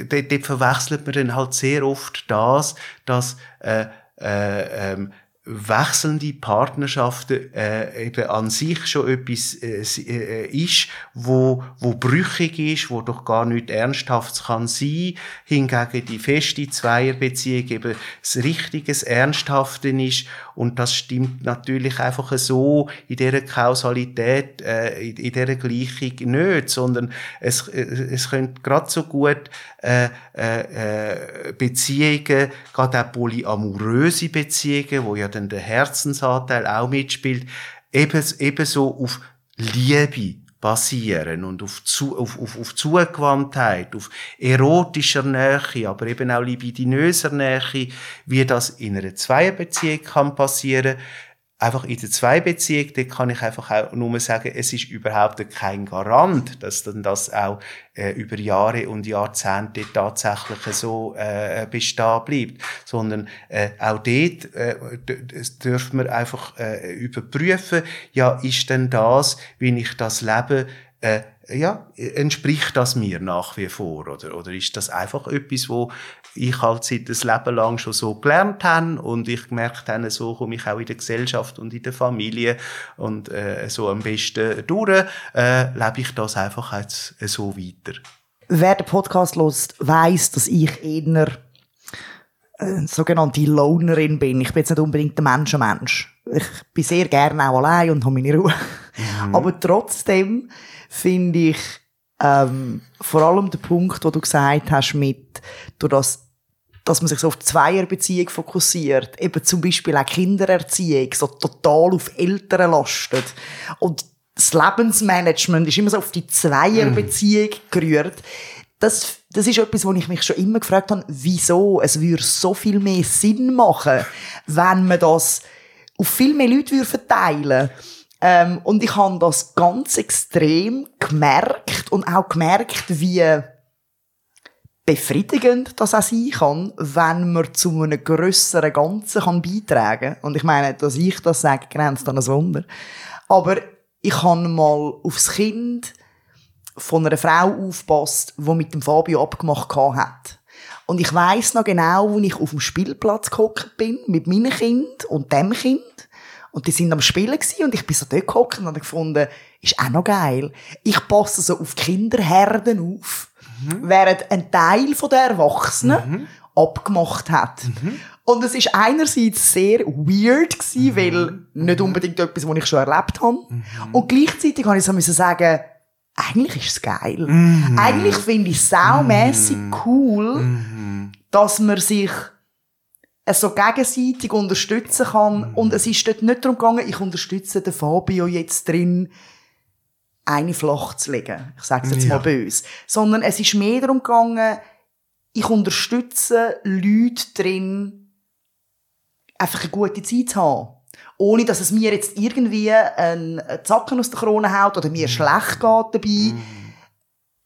dort, verwechselt man dann halt sehr oft das, dass äh, äh, ähm, wechselnde Partnerschaften äh, eben an sich schon etwas äh, äh, ist, wo, wo brüchig ist, wo doch gar nicht ernsthaft kann sein. Hingegen die feste Zweierbeziehung eben das richtiges Ernsthafte ist und das stimmt natürlich einfach so in dieser Kausalität, äh, in, in dieser Gleichung nicht, sondern es, äh, es könnte gerade so gut äh, äh, Beziehungen, gerade auch polyamoröse Beziehungen, wo ja dann der Herzensanteil auch mitspielt, eben, ebenso auf Liebe basieren und auf, zu, auf, auf, auf Zugewandtheit, auf erotischer Nähe, aber eben auch libidinöser Nähe, wie das in einer Zweierbeziehung kann passieren einfach in der Zweibeziehung, da kann ich einfach auch nur sagen, es ist überhaupt kein Garant, dass dann das auch äh, über Jahre und Jahrzehnte tatsächlich so äh, bestehen bleibt, sondern äh, auch dort äh, dürfen wir einfach äh, überprüfen, ja, ist denn das, wie ich das lebe, äh, ja, entspricht das mir nach wie vor? Oder, oder ist das einfach etwas, wo ich halt seit ein Leben lang schon so gelernt habe und ich gemerkt habe, so komme ich auch in der Gesellschaft und in der Familie und äh, so am besten durch, äh, lebe ich das einfach jetzt so weiter. Wer den Podcast lost, weiß, dass ich eher äh, sogenannte Lonerin bin. Ich bin jetzt nicht unbedingt der Menschenmensch. Ich bin sehr gerne auch allein und habe meine Ruhe. Mhm. Aber trotzdem finde ich ähm, vor allem der Punkt, wo du gesagt hast, mit, durch das dass man sich so auf die Zweierbeziehung fokussiert, eben zum Beispiel auch Kindererziehung, so total auf Eltern lastet. Und das Lebensmanagement ist immer so auf die Zweierbeziehung mm. gerührt. Das, das ist etwas, wo ich mich schon immer gefragt habe, wieso? Es würde so viel mehr Sinn machen, wenn man das auf viel mehr Leute verteilen würde. Ähm, und ich habe das ganz extrem gemerkt und auch gemerkt, wie befriedigend das auch sein kann, wenn man zu einem grösseren Ganzen kann beitragen kann. Und ich meine, dass ich das sage, grenzt an ein Wunder. Aber ich habe mal aufs Kind von einer Frau aufgepasst, die mit dem Fabio abgemacht hat. Und ich weiß noch genau, wo ich auf dem Spielplatz gehockt bin, mit meinem Kind und dem Kind. Und die sind am Spielen gewesen, und ich bin so dort gehockt und habe gefunden, ist auch noch geil. Ich passe so auf Kinderherden auf mhm. während ein Teil der Erwachsenen mhm. abgemacht hat. Mhm. Und es ist einerseits sehr weird gewesen, mhm. weil nicht unbedingt etwas, was ich schon erlebt habe. Mhm. Und gleichzeitig habe ich so müssen sagen, eigentlich ist es geil. Mhm. Eigentlich finde ich es saumässig cool, dass man sich so gegenseitig unterstützen kann. Und es ist dort nicht darum gegangen, ich unterstütze den Fabio jetzt drin, eine flach zu legen. Ich sage es jetzt ja. mal böse. Sondern es ist mehr darum gegangen, ich unterstütze Leute drin, einfach eine gute Zeit zu haben. Ohne, dass es mir jetzt irgendwie einen Zacken aus der Krone haut oder mir mhm. schlecht geht dabei. Mhm.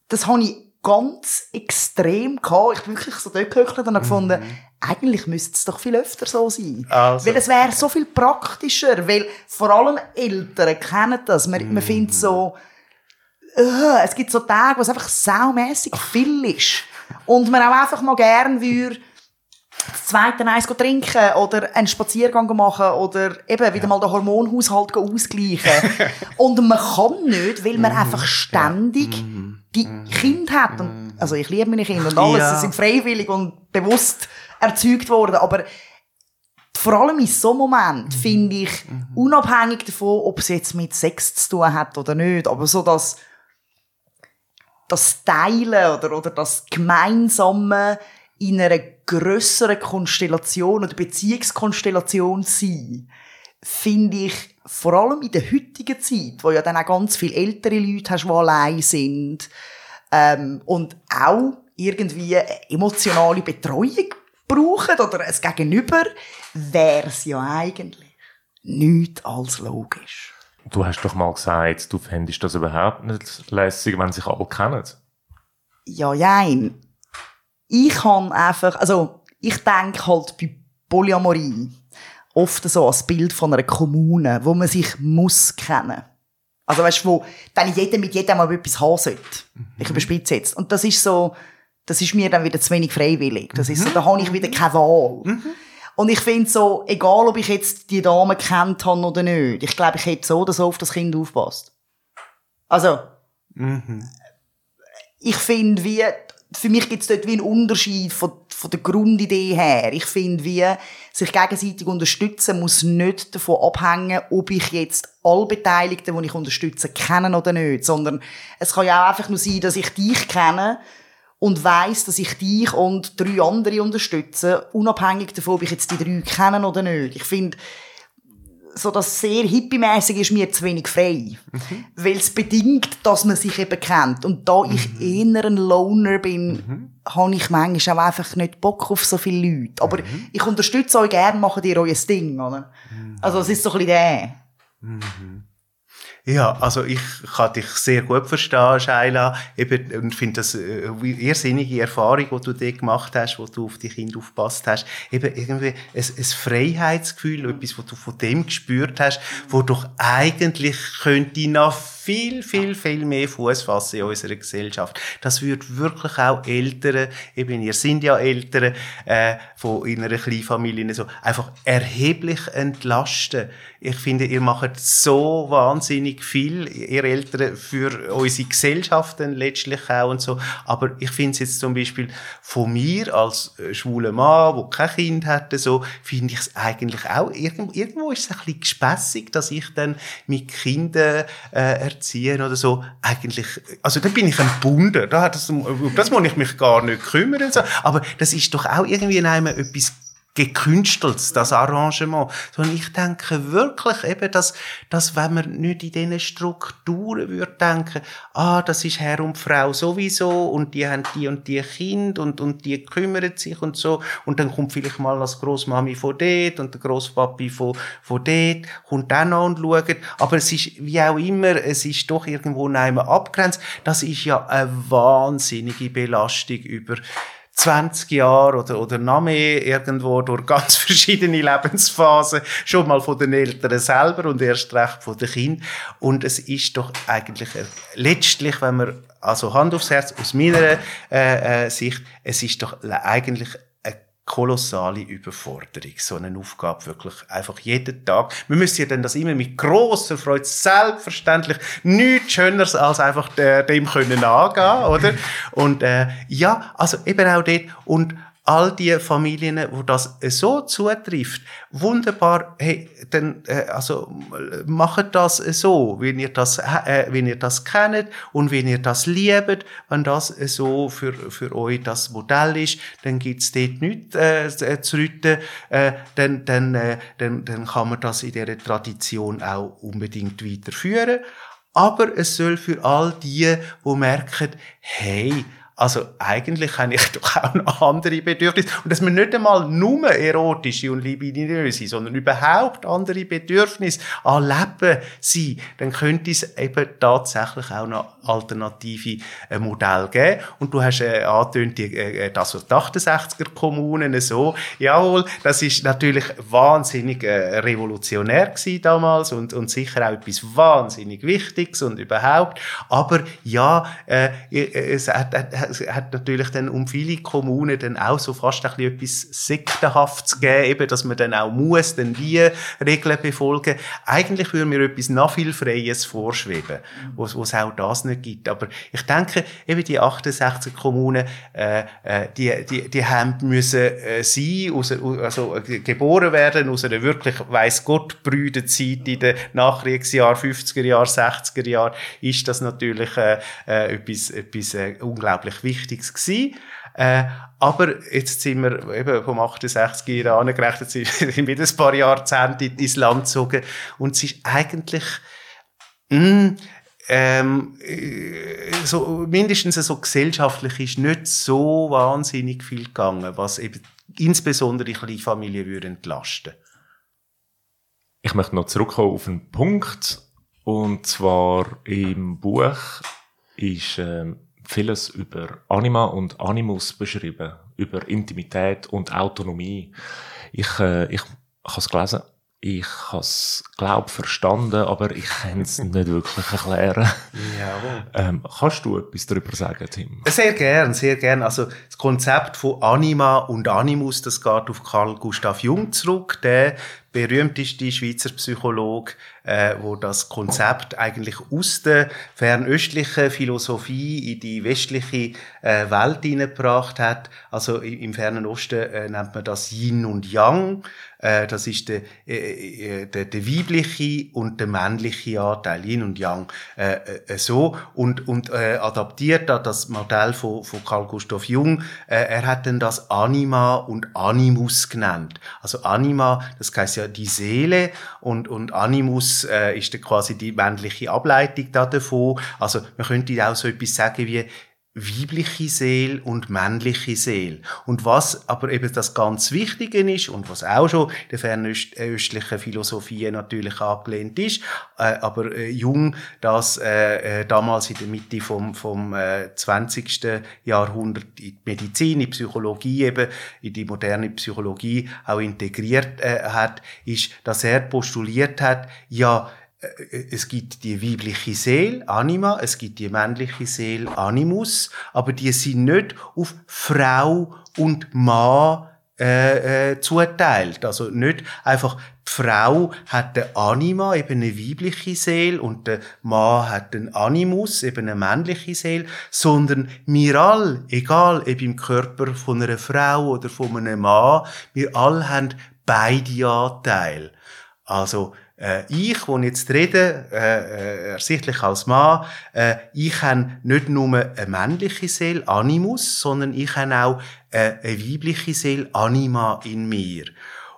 Das habe ich ganz extrem gehabt. Ich bin wirklich so dort gehört und habe gefunden, mhm. Eigentlich müsste es doch viel öfter so sein. Also. Weil es wäre so viel praktischer, weil vor allem Eltern kennen das. Man, mhm. man findet so, uh, es gibt so Tage, wo es einfach saumässig viel ist. Und man auch einfach mal gern würde, das zweite Eis trinken oder einen Spaziergang machen oder eben wieder mal den Hormonhaushalt ausgleichen. [LAUGHS] und man kann nicht, weil man einfach ständig die Kinder hat. Und, also ich liebe meine Kinder und alles, Ja. sie sind freiwillig und bewusst erzeugt worden, aber vor allem in so einem Moment finde ich, unabhängig davon, ob es jetzt mit Sex zu tun hat oder nicht, aber so das, das Teilen oder, oder das Gemeinsame in einer grösseren Konstellation oder Beziehungskonstellation sein, finde ich vor allem in der heutigen Zeit, wo ja dann auch ganz viele ältere Leute hast, die allein sind ähm, und auch irgendwie emotionale Betreuung brauchen oder ein Gegenüber, wäre es ja eigentlich nichts als logisch. Du hast doch mal gesagt, du fändest das überhaupt nicht lässig, wenn sich alle kennen. Ja, jein. Ich kann einfach, also ich denke halt bei Polyamorie oft so als Bild von einer Kommune, wo man sich muss kennen. Also weißt du, wo dann jeder mit jedem mal etwas haben sollte. Ich überspitze jetzt. Und das ist so, das ist mir dann wieder zu wenig freiwillig. Das ist so, da habe ich wieder keine Wahl. Und ich finde so, egal ob ich jetzt die Dame kennt habe oder nicht, ich glaube, ich hätte so oder so auf das Kind aufpasst. Also, ich finde, wie, für mich gibt es dort wie einen Unterschied von, von der Grundidee her. Ich finde, wie sich gegenseitig unterstützen muss nicht davon abhängen, ob ich jetzt alle Beteiligten, die ich unterstütze, kenne oder nicht, sondern es kann ja auch einfach nur sein, dass ich dich kenne und weiß, dass ich dich und drei andere unterstütze, unabhängig davon, ob ich jetzt die drei kenne oder nicht. Ich finde, so das sehr hippiemäßig ist mir zu wenig frei. Weil es bedingt, dass man sich eben kennt. Und da ich eher ein Loner bin, habe ich manchmal auch einfach nicht Bock auf so viele Leute. Aber ich unterstütze euch gerne, macht ihr euer Ding, oder? Also es ist so ein bisschen der. Ja, also ich kann dich sehr gut verstehen, Shaila, eben, und finde das äh, eine irrsinnige Erfahrung, die du dort gemacht hast, wo du auf die Kinder aufgepasst hast. Eben irgendwie ein, ein Freiheitsgefühl, etwas, was du von dem gespürt hast, wo doch eigentlich könnte noch viel, viel, viel mehr Fuß fassen in unserer Gesellschaft. Das würde wirklich auch Eltern, eben ihr sind ja Eltern, äh, von in einer Kleinfamilie, so, einfach erheblich entlasten. Ich finde, ihr macht so wahnsinnig viel, ihr Eltern, für unsere Gesellschaften letztlich auch und so. Aber ich finde es jetzt zum Beispiel von mir als äh, schwuler Mann, der kein Kind hatte, so, finde ich es eigentlich auch, irgendwo, ist es ein bisschen gespässig, dass ich dann mit Kindern äh, erziehen oder so, eigentlich, also da bin ich entbunden, da hat das, das muss ich mich gar nicht kümmern, so. aber das ist doch auch irgendwie in einem etwas gekünsteltes, das Arrangement. Sondern ich denke wirklich eben, dass, dass wenn man nicht in diesen Strukturen würde denken, ah, das ist Herr und Frau sowieso und die haben die und die Kind und, und die kümmern sich und so und dann kommt vielleicht mal das Großmami von dort und der Großpapi von, von dort, kommt auch noch und schaut. Aber es ist, wie auch immer, es ist doch irgendwo nein abgrenzt. Das ist ja eine wahnsinnige Belastung über 20 Jahre oder, oder noch mehr irgendwo durch ganz [LAUGHS] verschiedene Lebensphasen, schon mal von den Eltern selber und erst recht von den Kindern. Und es ist doch eigentlich, äh, letztlich, wenn man, also Hand aufs Herz, aus meiner äh, äh, Sicht, es ist doch eigentlich kolossale Überforderung, so eine Aufgabe wirklich einfach jeden Tag. Wir müssen ja dann das immer mit großer Freude, selbstverständlich, nichts Schöneres als einfach äh, dem können angehen, oder? Und äh, ja, also eben auch dort und all die Familien, wo das so zutrifft, wunderbar, hey, dann, äh, also, macht das so, wenn ihr das, äh, wenn ihr das kennt und wenn ihr das liebt, wenn das so für, für euch das Modell ist, dann gibt's dort nichts äh, zu- rütten, äh, dann, dann, äh, dann, dann kann man das in dieser Tradition auch unbedingt weiterführen. Aber es soll für all die, die merken, hey, also eigentlich habe ich [LAUGHS] doch auch noch andere Bedürfnisse. Und dass man nicht einmal nur erotische und libidinöse, sondern überhaupt andere Bedürfnisse an Leben sind, dann könnte es eben tatsächlich auch noch alternative äh, Modelle geben. Und du hast äh, angetönt, die, äh, das den 68er Kommunen so. Jawohl, das ist natürlich wahnsinnig äh, revolutionär gewesen damals und, und sicher auch etwas wahnsinnig Wichtiges und überhaupt. Aber ja, äh, es hat, hat, hat natürlich dann um viele Kommunen dann auch so fast ein bisschen etwas Sektenhaftes gegeben, eben, dass man dann auch muss, dann die Regeln befolgen. Eigentlich würde mir etwas noch viel Freies vorschweben, wo es auch das nicht gibt. Aber ich denke, eben die 68 Kommunen, äh, äh, die, die, die haben müssen äh, sein, aus, also äh, geboren werden aus einer wirklich, weiss Gott, brüden Zeit in den Nachkriegsjahren, 50er Jahren, 60er Jahren, ist das natürlich äh, äh, etwas, etwas äh, unglaublich Wichtiges gewesen. Äh, aber jetzt sind wir eben vom 68 Jahren angerechnet, sind wieder [LAUGHS] ein paar Jahrzehnte ins Land gezogen. Und es ist eigentlich, mh, mm, ähm, äh, so, mindestens so gesellschaftlich ist nicht so wahnsinnig viel gegangen, was eben insbesondere Kleinfamilien würde entlasten. Ich möchte noch zurückkommen auf einen Punkt, und zwar im Buch ist äh, vieles über Anima und Animus beschrieben, über Intimität und Autonomie. Ich, äh, ich, habe es gelesen, ich habe es, glaube verstanden, aber ich kann es [LAUGHS] nicht wirklich erklären. Jawohl. Ähm, kannst du etwas darüber sagen, Tim? Sehr gern, sehr gern. Also das Konzept von Anima und Animus, das geht auf Carl Gustav Jung zurück. Der berühmteste Schweizer Psychologe, äh, wo das Konzept eigentlich aus der fernöstlichen Philosophie in die westliche äh, Welt hineingebracht hat. Also im Fernen Osten äh, nennt man das Yin und Yang. Äh, das ist der, äh, äh, der, der weibliche und der männliche Anteil, Yin und Yang. Äh, äh, so und, und äh, adaptiert an das Modell von, von Carl Gustav Jung. Äh, er hat dann das Anima und Animus genannt. Also Anima, das heißt ja die Seele und, und Animus äh, ist dann quasi die männliche Ableitung davon. Also man könnte auch so etwas sagen wie weibliche Seele und männliche Seele. Und was aber eben das ganz Wichtige ist und was auch schon in der fernöstlichen Philosophie natürlich angelehnt ist, äh, aber äh, Jung das äh, äh, damals in der Mitte vom, vom äh, 20. Jahrhundert in die Medizin, in die Psychologie eben, in die moderne Psychologie auch integriert äh, hat, ist, dass er postuliert hat, ja, äh, es gibt die weibliche Seele, Anima, es gibt die männliche Seele, Animus, aber die sind nicht auf Frau und Mann äh, äh, zuteilt. Also nicht einfach, die Frau hat eine Anima, eben eine weibliche Seele, und der Mann hat einen Animus, eben eine männliche Seele, sondern wir alle, egal ob im Körper von einer Frau oder von einem Mann, wir alle haben beide Anteile. Also, äh, ich, wo jetzt rede, äh, äh, ersichtlich als Mann, äh, ich habe nicht nur eine männliche Seele, Animus, sondern ich habe auch äh, eine weibliche Seele, Anima in mir.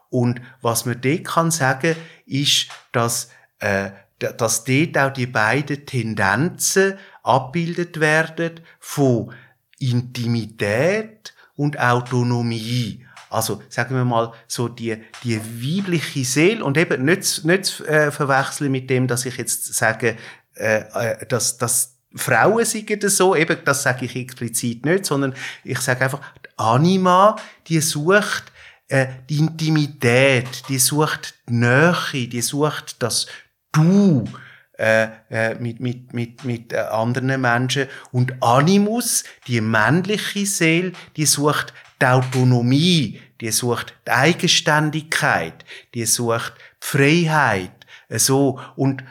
Und was man dort kann sagen, ist, dass, äh, dass dort auch die beiden Tendenzen abbildet werden von Intimität und Autonomie. Also sagen wir mal so die, die weibliche Seele und eben nicht, nicht äh, verwechseln mit dem, dass ich jetzt sage, äh, äh, dass, dass Frauen sagen das so, eben das sage ich explizit nicht, sondern ich sage einfach, die Anima, die sucht äh, die Intimität, die sucht die Nähe, die sucht das Du, äh, äh, mit, mit, mit, mit äh, anderen Menschen. Und Animus, die männliche Seele, die sucht die Autonomie, die sucht die Eigenständigkeit, die sucht die Freiheit, so. Und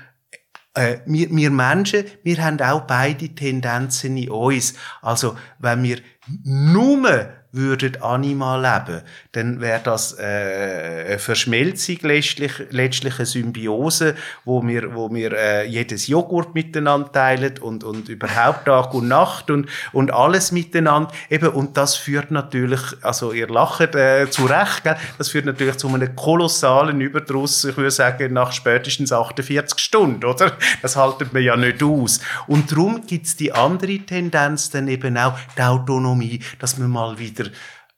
äh, wir, wir Menschen, wir haben auch beide Tendenzen in uns. Also, wenn wir nur würden Anima leben, dann wäre das äh, eine Verschmelzung letztlich, letztlich eine Symbiose, wo wir, wo wir äh, jedes Joghurt miteinander teilen und, und überhaupt Tag und Nacht und, und alles miteinander. Eben, und das führt natürlich, also ihr lacht äh, zu Recht, gell? das führt natürlich zu einem kolossalen Überdruss, ich würde sagen, nach spätestens 48 Stunden, oder? Das haltet man ja nicht aus. Und darum gibt's die andere Tendenz dann eben auch, die Autonomie, dass man mal wieder wieder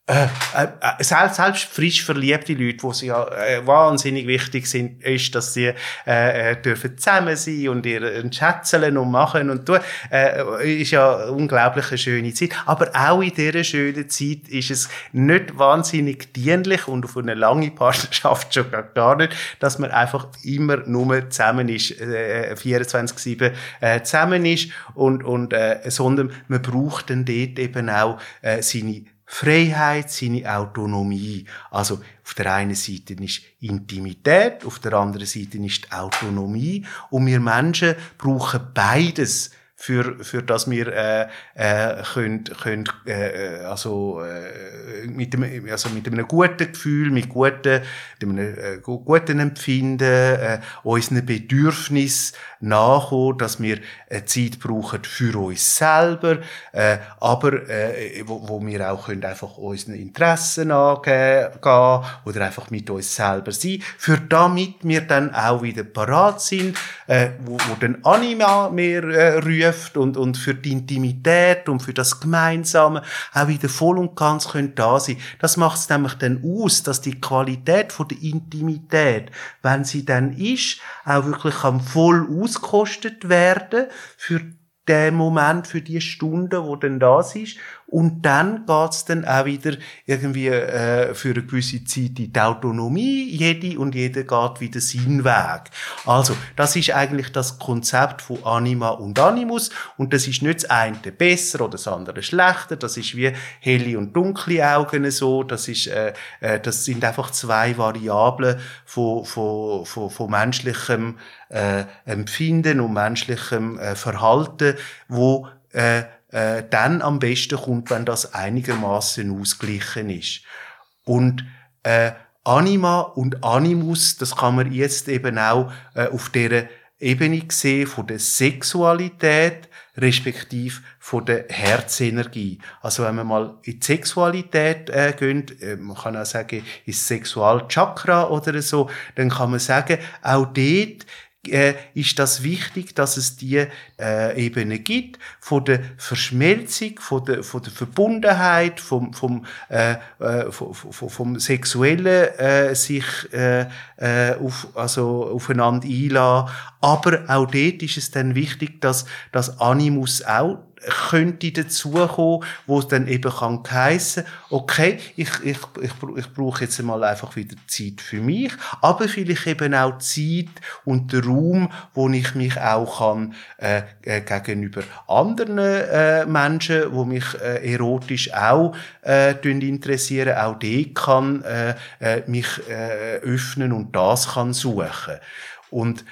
äh, äh, selbst, selbst frisch verliebte Leute, wo sie ja äh, wahnsinnig wichtig sind, ist, dass sie äh, äh, dürfen zusammen sein und ihr schätzeln und machen und tun, äh, ist ja unglaublich eine schöne Zeit. Aber auch in dieser schönen Zeit ist es nicht wahnsinnig dienlich und auf eine lange Partnerschaft schon gar nicht, dass man einfach immer nur zusammen ist, äh, 24/7 äh, zusammen ist und und äh, sondern man braucht dann dort eben auch äh, seine Freiheit, seine Autonomie. Also auf der einen Seite ist Intimität, auf der anderen Seite ist Autonomie. Und wir Menschen brauchen beides für, für das wir äh, äh, können, können äh, also, äh, mit, dem, also mit einem guten Gefühl, mit, guten, mit einem äh, guten Empfinden, äh, unseren Bedürfnissen nachkommen, dass wir äh, Zeit brauchen für uns selber, äh, aber äh, wo, wo wir auch können einfach unseren Interessen angehen oder einfach mit uns selber sein, für damit wir dann auch wieder parat sind, äh, wo, wo dann Anima mehr äh, ruft und, und für die Intimität und für das Gemeinsame auch wieder voll und ganz können da sein. Das macht es nämlich dann aus, dass die Qualität von der Intimität, wenn sie dann ist, auch wirklich kann voll ausgekostet werden für den Moment, für die Stunde, wo dann das ist. Und dann geht's dann auch wieder irgendwie äh, für eine gewisse Zeit in die Autonomie. Jede und jeder geht wieder seinen Weg. Also, das ist eigentlich das Konzept von Anima und Animus. Und das ist nicht das eine besser oder das andere schlechter. Das ist wie helle und dunkle Augen so. Das ist, äh, äh, das sind einfach zwei Variablen von, von, von, von menschlichem äh, Empfinden und menschlichem äh, Verhalten, wo äh, äh, dann am besten kommt, wenn das einigermaßen ausgeglichen ist. Und äh, Anima und Animus, das kann man jetzt eben auch äh, auf der Ebene sehen von der Sexualität, respektive von der Herzenergie. Also wenn man mal in die Sexualität äh, geht, äh, man kann auch sagen, ins Sexualchakra oder so, dann kann man sagen, auch dort äh, ist das wichtig, dass es die äh, Ebene gibt von der Verschmelzung, von der, von der Verbundenheit, vom, vom, äh, äh, vom, vom sexuellen äh, sich äh, äh, auf, also aufeinander einlassen. Aber auch dort ist es dann wichtig, dass das Animus auch könnte dazukommen, wo es dann eben kann heissen, okay, ich, ich, ich, ich brauche jetzt mal einfach wieder Zeit für mich, aber vielleicht eben auch Zeit und den Raum, wo ich mich auch kann, äh, äh, gegenüber anderen äh, Menschen, wo mich äh, erotisch auch äh, interessieren, auch die kann äh, äh, mich äh, öffnen und das kann suchen. Und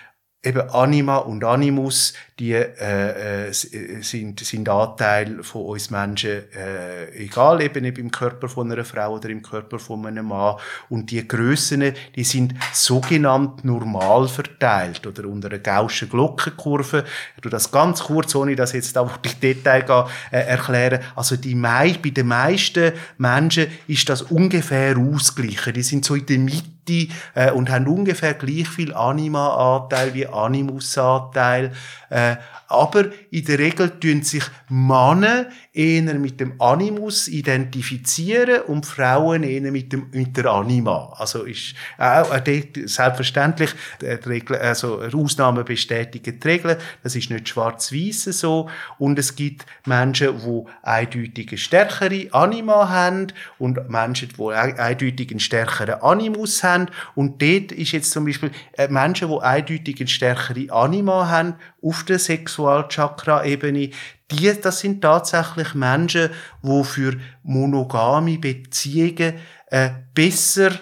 eben Anima und Animus, die äh, äh, sind, sind Anteil von uns Menschen, äh, egal eben im Körper von einer Frau oder im Körper von einem Mann. Und die Grössen, die sind sogenannt normal verteilt oder unter einer gaußschen Glockenkurve. Ich tu das ganz kurz, ohne dass jetzt da die Detail gehe, äh, erklären. Also die mei bei den meisten Menschen ist das ungefähr ausgleichen. Die sind so in der Mitte äh, und haben ungefähr gleich viel Anima-Anteil wie Animus-Anteil. Äh, aber in der Regel tun sich Männer eher mit dem Animus identifizieren und Frauen eher mit, dem, mit der Anima. Also ist auch äh, selbstverständlich, die Regel, also Ausnahmen bestätigen die Regeln. Das ist nicht schwarz-weiß so. Und es gibt Menschen, die eindeutig eine stärkere Anima haben und Menschen, die eindeutig einen stärkeren Animus haben. Und dort ist jetzt zum Beispiel äh, Menschen, die eindeutig eine stärkere Anima haben, auf der Sexualchakra-Ebene, die, das sind tatsächlich Menschen, die für monogame Beziehungen äh, besser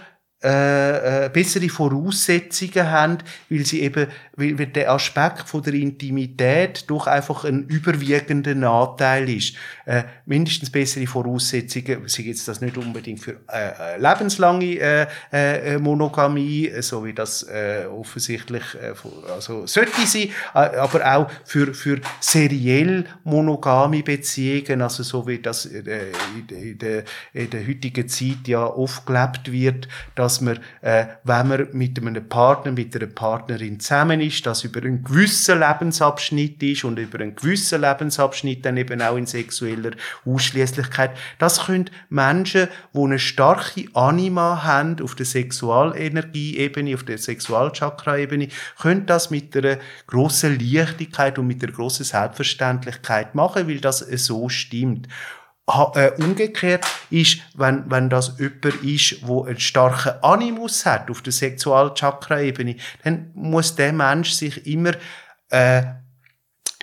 äh, äh, bessere Voraussetzungen haben, weil sie eben, weil, der Aspekt von der Intimität doch einfach ein überwiegender Nachteil ist. Äh, mindestens bessere Voraussetzungen, sie jetzt das nicht unbedingt für äh, äh lebenslange äh, äh, Monogamie, so wie das äh, offensichtlich äh, also sollte sein, äh, aber auch für für seriell monogame Beziehungen, also so wie das äh, in, der, in der heutigen Zeit ja oft gelebt wird, dass man, äh, wenn man mit einem Partner, mit einer Partnerin zusammen ist, das über einen gewissen Lebensabschnitt ist und über einen gewissen Lebensabschnitt dann eben auch in sexueller Ausschließlichkeit. Das können Menschen, die eine starke Anima haben auf der Sexualenergieebene, auf der Sexualchakra-Ebene, können das mit einer grossen Leichtigkeit und mit einer grossen Selbstverständlichkeit machen, weil das so stimmt. Äh, umgekehrt ist, wenn, wenn das jemand ist, wo einen starken Animus hat auf der Sexualchakra-Ebene, dann muss der Mensch sich immer äh,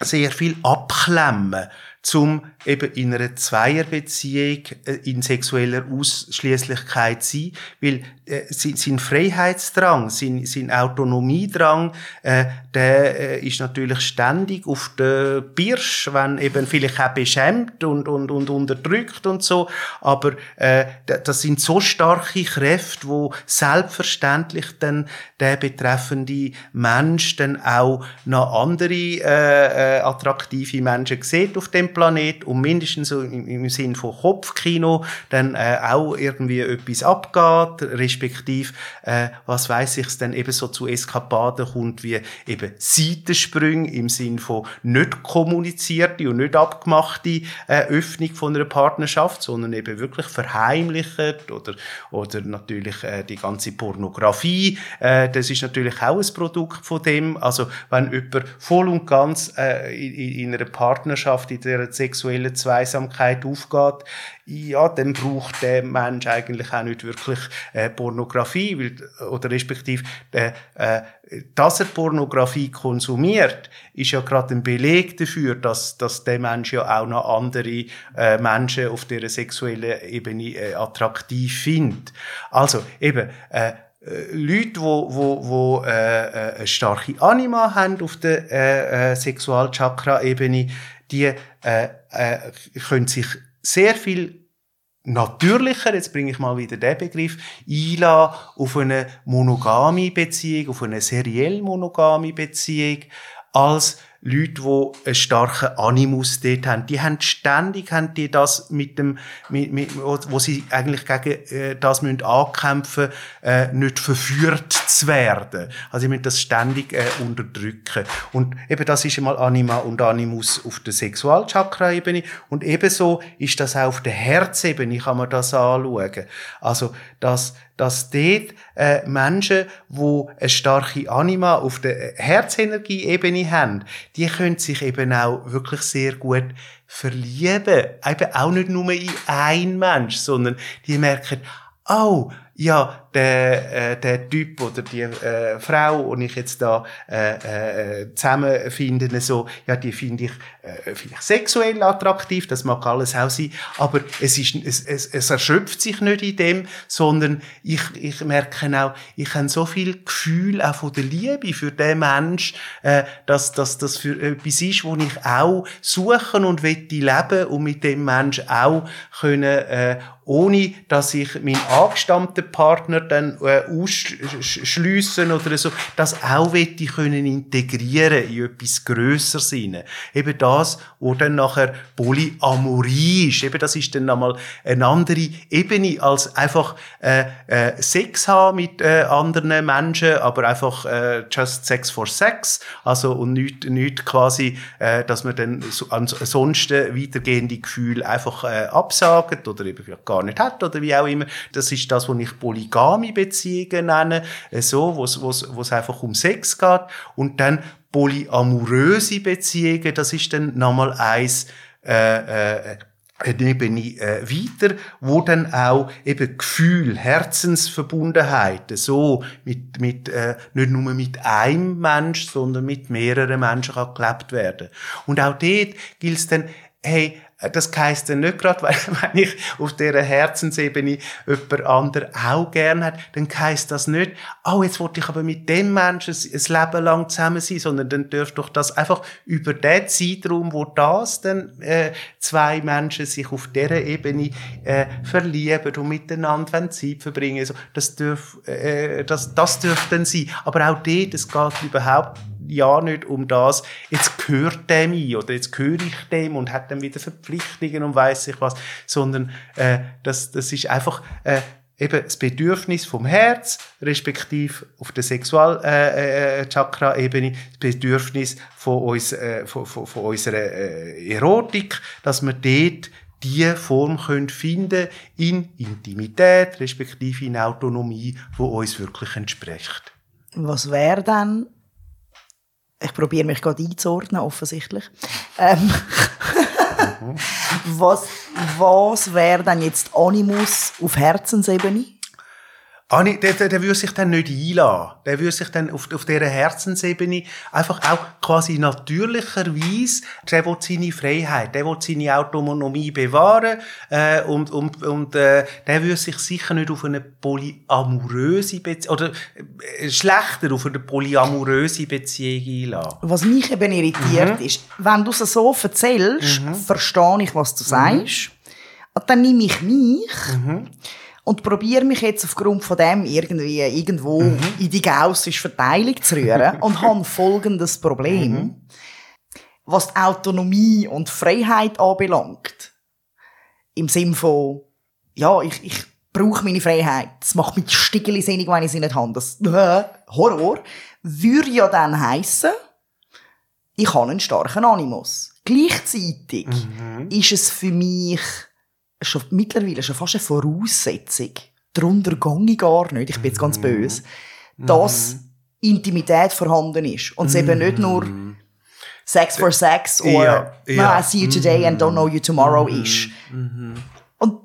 sehr viel abklemmen zum eben in einer Zweierbeziehung äh, in sexueller Ausschließlichkeit sein, weil äh, sein, sein Freiheitsdrang, sein, sein Autonomiedrang, äh, der äh, ist natürlich ständig auf der Birsch, wenn eben vielleicht auch beschämt und, und, und unterdrückt und so, aber äh, das sind so starke Kräfte, wo selbstverständlich dann der betreffende Mensch dann auch noch andere äh, äh, attraktive Menschen sieht auf dem Planet und mindestens so im, im Sinn von Kopfkino dann äh, auch irgendwie etwas abgeht, respektive äh, was weiß ich, es dann eben so zu Eskapaden kommt wie eben Seitensprünge im Sinn von nicht kommunizierte und nicht abgemachte äh, Öffnung von einer Partnerschaft, sondern eben wirklich verheimlicht oder oder natürlich äh, die ganze Pornografie, äh, das ist natürlich auch ein Produkt von dem. Also wenn jemand voll und ganz äh, in, in einer Partnerschaft, in der sexuellen Zweisamkeit aufgeht, ja, dann braucht der Mensch eigentlich auch nicht wirklich äh, Pornografie, weil, oder respektive, äh, äh, dass er Pornografie konsumiert, ist ja gerade ein Beleg dafür, dass, dass der Mensch ja auch noch andere äh, Menschen auf der sexuellen Ebene äh, attraktiv findet. Also eben, äh, Leute, wo, wo, wo äh, äh, eine starke Anima haben auf der äh, äh, Sexualchakra-Ebene, die äh, äh, können sich sehr viel natürlicher, jetzt bringe ich mal wieder den Begriff, einladen auf eine monogame Beziehung, auf eine seriell monogame Beziehung, als Leute, die einen starken Animus dort haben, die haben ständig haben die das mit dem, mit, mit, wo sie eigentlich gegen äh, das müssen ankämpfen, äh, nicht verführt zu werden. Also sie müssen das ständig äh, unterdrücken. Und eben das ist einmal Anima und Animus auf der Sexualchakra-Ebene und ebenso ist das auch auf der Herzebene, kann man das anschauen. Also das dass dort äh, Menschen, die eine starke Anima auf der Herzenergie-Ebene haben, die können sich eben auch wirklich sehr gut verlieben. Eben auch nicht nur in einen Mensch, sondern die merken, oh, ja, der, äh, der Typ oder die äh, Frau, und ich jetzt da äh, äh, zusammenfinde, so, ja, die finde ich äh, vielleicht sexuell attraktiv, das mag alles auch sein, aber es, ist, es, es, es erschöpft sich nicht in dem, sondern ich, ich merke auch, ich habe so viel Gefühl auch von der Liebe für den Mensch, äh, dass, dass das für etwas ist, wo ich auch suchen und wette leben und mit dem Mensch auch können, äh, ohne dass ich meinen angestammten Partner dann äh, ausschliessen oder so, das auch wette können integrieren in etwas Grösseres hinein. Eben das, wo dann nachher Polyamorie ist. Eben das ist dann nochmal eine andere Ebene als einfach äh, äh, Sex haben mit äh, anderen Menschen, aber einfach äh, just Sex for Sex. Also und nicht, nicht quasi, äh, dass man dann so, ansonsten weitergehende Gefühle einfach äh, absagt oder eben gar nicht hat oder wie auch immer. Das ist das, was ich polygame Beziehungen nenne, äh, so, wo es einfach um Sex geht. Und dann polyamoröse Beziehungen, das ist dann nochmal eins, äh, äh, eine äh, weiter, wo dann auch eben Gefühl, Herzensverbundenheit, so mit, mit äh, nicht nur mit einem Mensch, sondern mit mehreren Menschen kann gelebt werden. Und auch dort gilt es dann, hey, das heisst dann nicht gerade, [LAUGHS] weil, wenn ich auf dieser Herzensebene jemand anderen auch gern hat, dann heisst das nicht, oh, jetzt wollte ich aber mit dem Menschen ein Leben lang zusammen sein, sondern dann dürfte doch das einfach über den Zeitraum, wo das dann äh, zwei Menschen sich auf dieser Ebene äh, verlieben und miteinander Zeit verbringen, also, das dürf, äh, das, das dürfte dann sein. Aber auch dort, es geht überhaupt ja nicht um das, jetzt gehört dem ein oder jetzt gehöre ich dem und hat dann wieder Verpflichtungen und weiß ich was, sondern äh, das, das ist einfach äh, eben das Bedürfnis vom Herz, respektive auf der Sexual-Chakra-Ebene, das Bedürfnis von, uns, äh, von, von, von unserer äh, Erotik, dass wir dort die Form können finden in Intimität, respektive in Autonomie, wo uns wirklich entspricht. Was wäre dann, ich probiere mich gerade einzuordnen, offensichtlich, ähm, [LAUGHS] was, was wäre dann jetzt Animus auf Herzensebene? Ah, nee, der, der, der würde sich dann nicht einlassen. Der würde sich dann auf, auf dieser Herzensebene einfach auch quasi natürlicherweise, der will seine Freiheit, der will seine Autonomie bewahren, äh, und, und, und, äh, der würde sich sicher nicht auf eine polyamoröse Beziehung, oder äh, schlechter auf eine polyamoröse Beziehung einlassen. Was mich eben irritiert ist, wenn du es so erzählst, verstehe ich, was du sagst. Und dann nehme ich mich und probiere mich jetzt aufgrund von dem irgendwie irgendwo in die gaussische Verteilung zu rühren und habe [LAUGHS] folgendes Problem. Was die Autonomie und Freiheit anbelangt, im Sinn von, ja, ich, ich brauche meine Freiheit. Das macht mich stickeli sinnig, wenn ich sie nicht habe. Das, äh, [LAUGHS] Horror. Würde ja dann heissen, ich habe einen starken Animus. Gleichzeitig ist es für mich schon mittlerweile schon fast eine Voraussetzung. Darunter gehe ich gar nicht, ich bin jetzt ganz böse, dass Intimität vorhanden ist. Und es eben nicht nur Sex for Sex oder Ja, ja. I see you today and don't know you tomorrow ist. Und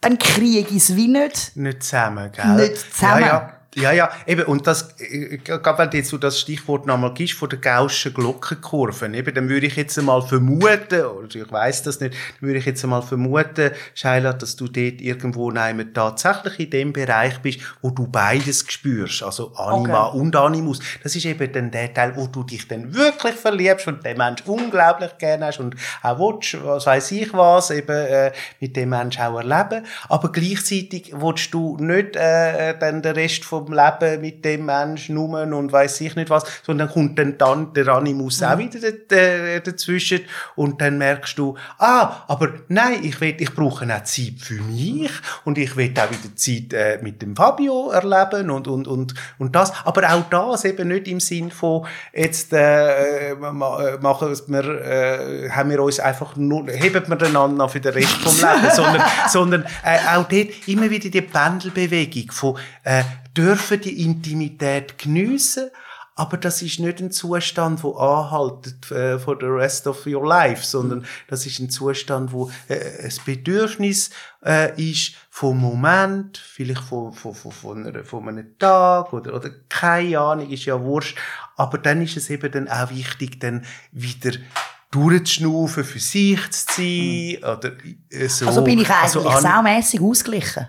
dann kriege ich es wie nicht. Nicht zusammen, gell? Nicht zusammen. Ja, ja. Ja, ja, eben, und das, äh, gerade wenn du jetzt so das Stichwort nochmal gibst, von der gaußschen Glockenkurven, eben, dann würde ich jetzt einmal vermuten, oder ich weiss das nicht, dann würde ich jetzt einmal vermuten, Sheila, dass du dort irgendwo nein, tatsächlich in dem Bereich bist, wo du beides spürst, also Anima Okay. und Animus. Das ist eben dann der Teil, wo du dich dann wirklich verliebst und den Mensch unglaublich gerne hast und auch willst, was weiß ich was, eben äh, mit dem Mensch auch erleben. Aber gleichzeitig willst du nicht äh, dann den Rest vom Leben mit dem Mensch nur und weiß ich nicht was, sondern kommt dann, dann der Animus auch wieder äh, dazwischen. Und dann merkst du, ah, aber nein, ich will, ich brauche auch Zeit für mich. Und ich will auch wieder Zeit äh, mit dem Fabio erleben und, und, und, und das. Aber auch das eben nicht im Sinn von, jetzt äh, ma- äh, machen wir, äh, haben wir uns einfach nur, heben wir einander für den Rest vom Leben, [LAUGHS] sondern, sondern äh, auch dort immer wieder die Pendelbewegung von, äh, dürfen die Intimität geniessen, aber das ist nicht ein Zustand, der anhaltet äh, for the rest of your life, sondern das ist ein Zustand, wo äh, ein Bedürfnis äh, ist vom Moment, vielleicht von, von, von, von, einer, von einem Tag oder, oder keine Ahnung, ist ja wurscht. Aber dann ist es eben dann auch wichtig, dann wieder durchzuschnaufen, für sich zu sein, oder äh, so. Also bin ich eigentlich an- saumässig ausgeglichen.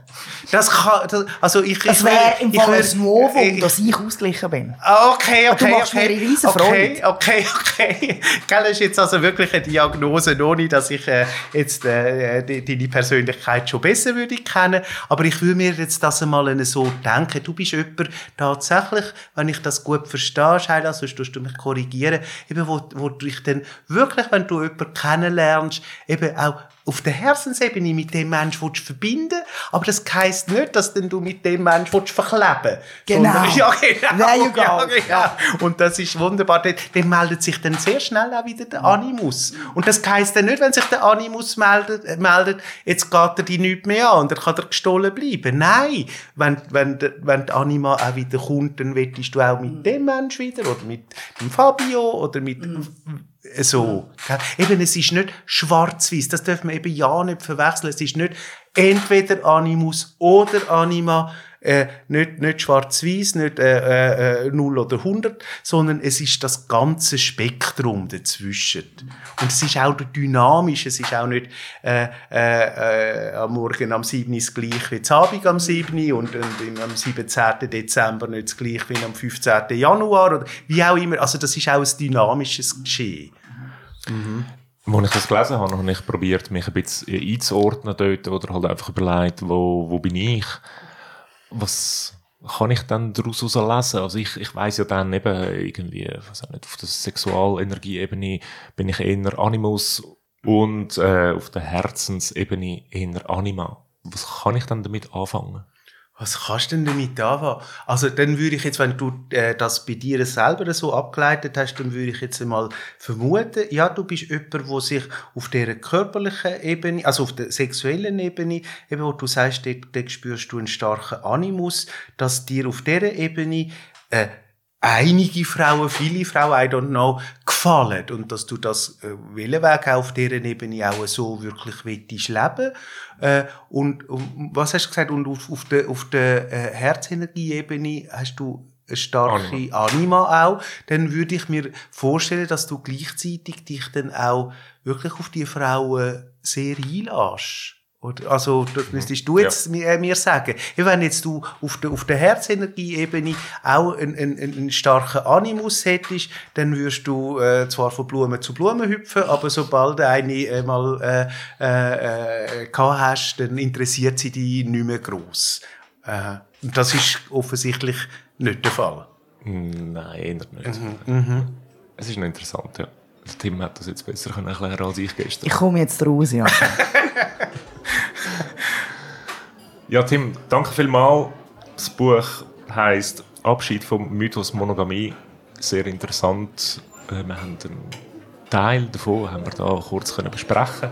das kann, das, also ich, Das ich wäre im ich Fall ein Novum, ich- dass ich ausgeglichen bin. Ah, Okay, Aber du okay, machst mir okay. eine riesen okay, okay, [LAUGHS] okay. Gell, das ist jetzt also wirklich eine Diagnose, ohne dass ich äh, jetzt äh, die- deine Persönlichkeit schon besser würde kennen. Aber ich würde mir jetzt das einmal so denken. Du bist jemand tatsächlich, wenn ich das gut verstehe, Sheila, sonst tust du mich korrigieren, eben wo, wo du dich dann wirklich, wenn du jemanden kennenlernst, eben auch auf der Herzensebene mit dem Menschen willst verbinden aber das heisst nicht, dass denn du mit dem Menschen willst verkleben Genau. Sondern- [LAUGHS] Ja, genau. There you go. Ja, genau. Und das ist wunderbar. Dann, dann meldet sich dann sehr schnell auch wieder der Animus. Und das heisst dann nicht, wenn sich der Animus meldet, äh, meldet jetzt geht er die nicht mehr an und dann kann er gestohlen bleiben. Nein, wenn, wenn, der- wenn die Anima auch wieder kommt, dann wettest du auch mit dem Mensch wieder oder mit dem Fabio oder mit so. Eben, es ist nicht schwarz-weiß. Das dürfen wir eben ja nicht verwechseln. Es ist nicht entweder Animus oder Anima. Äh, nicht, nicht schwarz-weiß, nicht äh, äh, 0 oder 100, sondern es ist das ganze Spektrum dazwischen. Und es ist auch dynamisch, es ist auch nicht äh, äh, äh, am Morgen am 7. das gleich wie am Abend am 7. und, und am 17. Dezember nicht das gleich wie am 15. Januar oder wie auch immer. Also das ist auch ein dynamisches Geschehen. Als ich das gelesen habe, habe ich probiert, mich ein bisschen einzuordnen dort oder halt einfach überlegt, wo, wo bin ich? Was kann ich dann daraus lesen? Also ich, ich weiss ja dann eben irgendwie, was auch nicht, auf der Sexualenergieebene bin ich eher Animus und äh, auf der Herzensebene eher Anima. Was kann ich dann damit anfangen? Was kannst du denn damit anfangen? Also dann würde ich jetzt, wenn du äh, das bei dir selber so abgeleitet hast, dann würde ich jetzt einmal vermuten, ja, du bist jemand, der sich auf der körperlichen Ebene, also auf der sexuellen Ebene, eben wo du sagst, dort, dort spürst du einen starken Animus, dass dir auf dieser Ebene äh, einige Frauen, viele Frauen, I don't know, gefallen und dass du das äh, Willenweg auf deren Ebene auch so wirklich willst leben äh, und, und was hast du gesagt und auf, auf der auf der äh, Herzenergie-Ebene hast du eine starke Anima. Anima auch, dann würde ich mir vorstellen, dass du gleichzeitig dich dann auch wirklich auf die Frauen sehr einlässt. Oder, also, das müsstest du jetzt ja. mir, äh, mir sagen. Wenn jetzt du auf der, auf der Herzenergie-Ebene auch einen, einen, einen starken Animus hättest, dann würdest du äh, zwar von Blumen zu Blumen hüpfen, aber sobald eine äh, mal äh, äh, äh, hast, dann interessiert sie dich nicht mehr gross. Äh, und das ist offensichtlich nicht der Fall. Nein, eher nicht. Mhm. Mhm. Es ist noch interessant, ja. Tim hat das jetzt besser erklären als ich gestern. Ich komme jetzt raus, ja. [LAUGHS] Ja, Tim, danke vielmals. Das Buch heißt Abschied vom Mythos Monogamie. Sehr interessant. Äh, wir haben einen Teil davon haben wir da kurz können besprechen.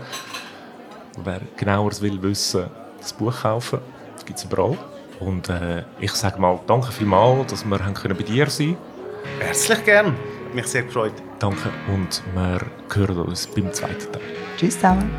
Wer genaueres will wissen, das Buch kaufen. Das gibt es überall. Und äh, ich sage mal danke vielmals, dass wir haben können bei dir sein Herzlich gern. Mich sehr gefreut. Danke und wir hören uns beim zweiten Teil. Tschüss zusammen.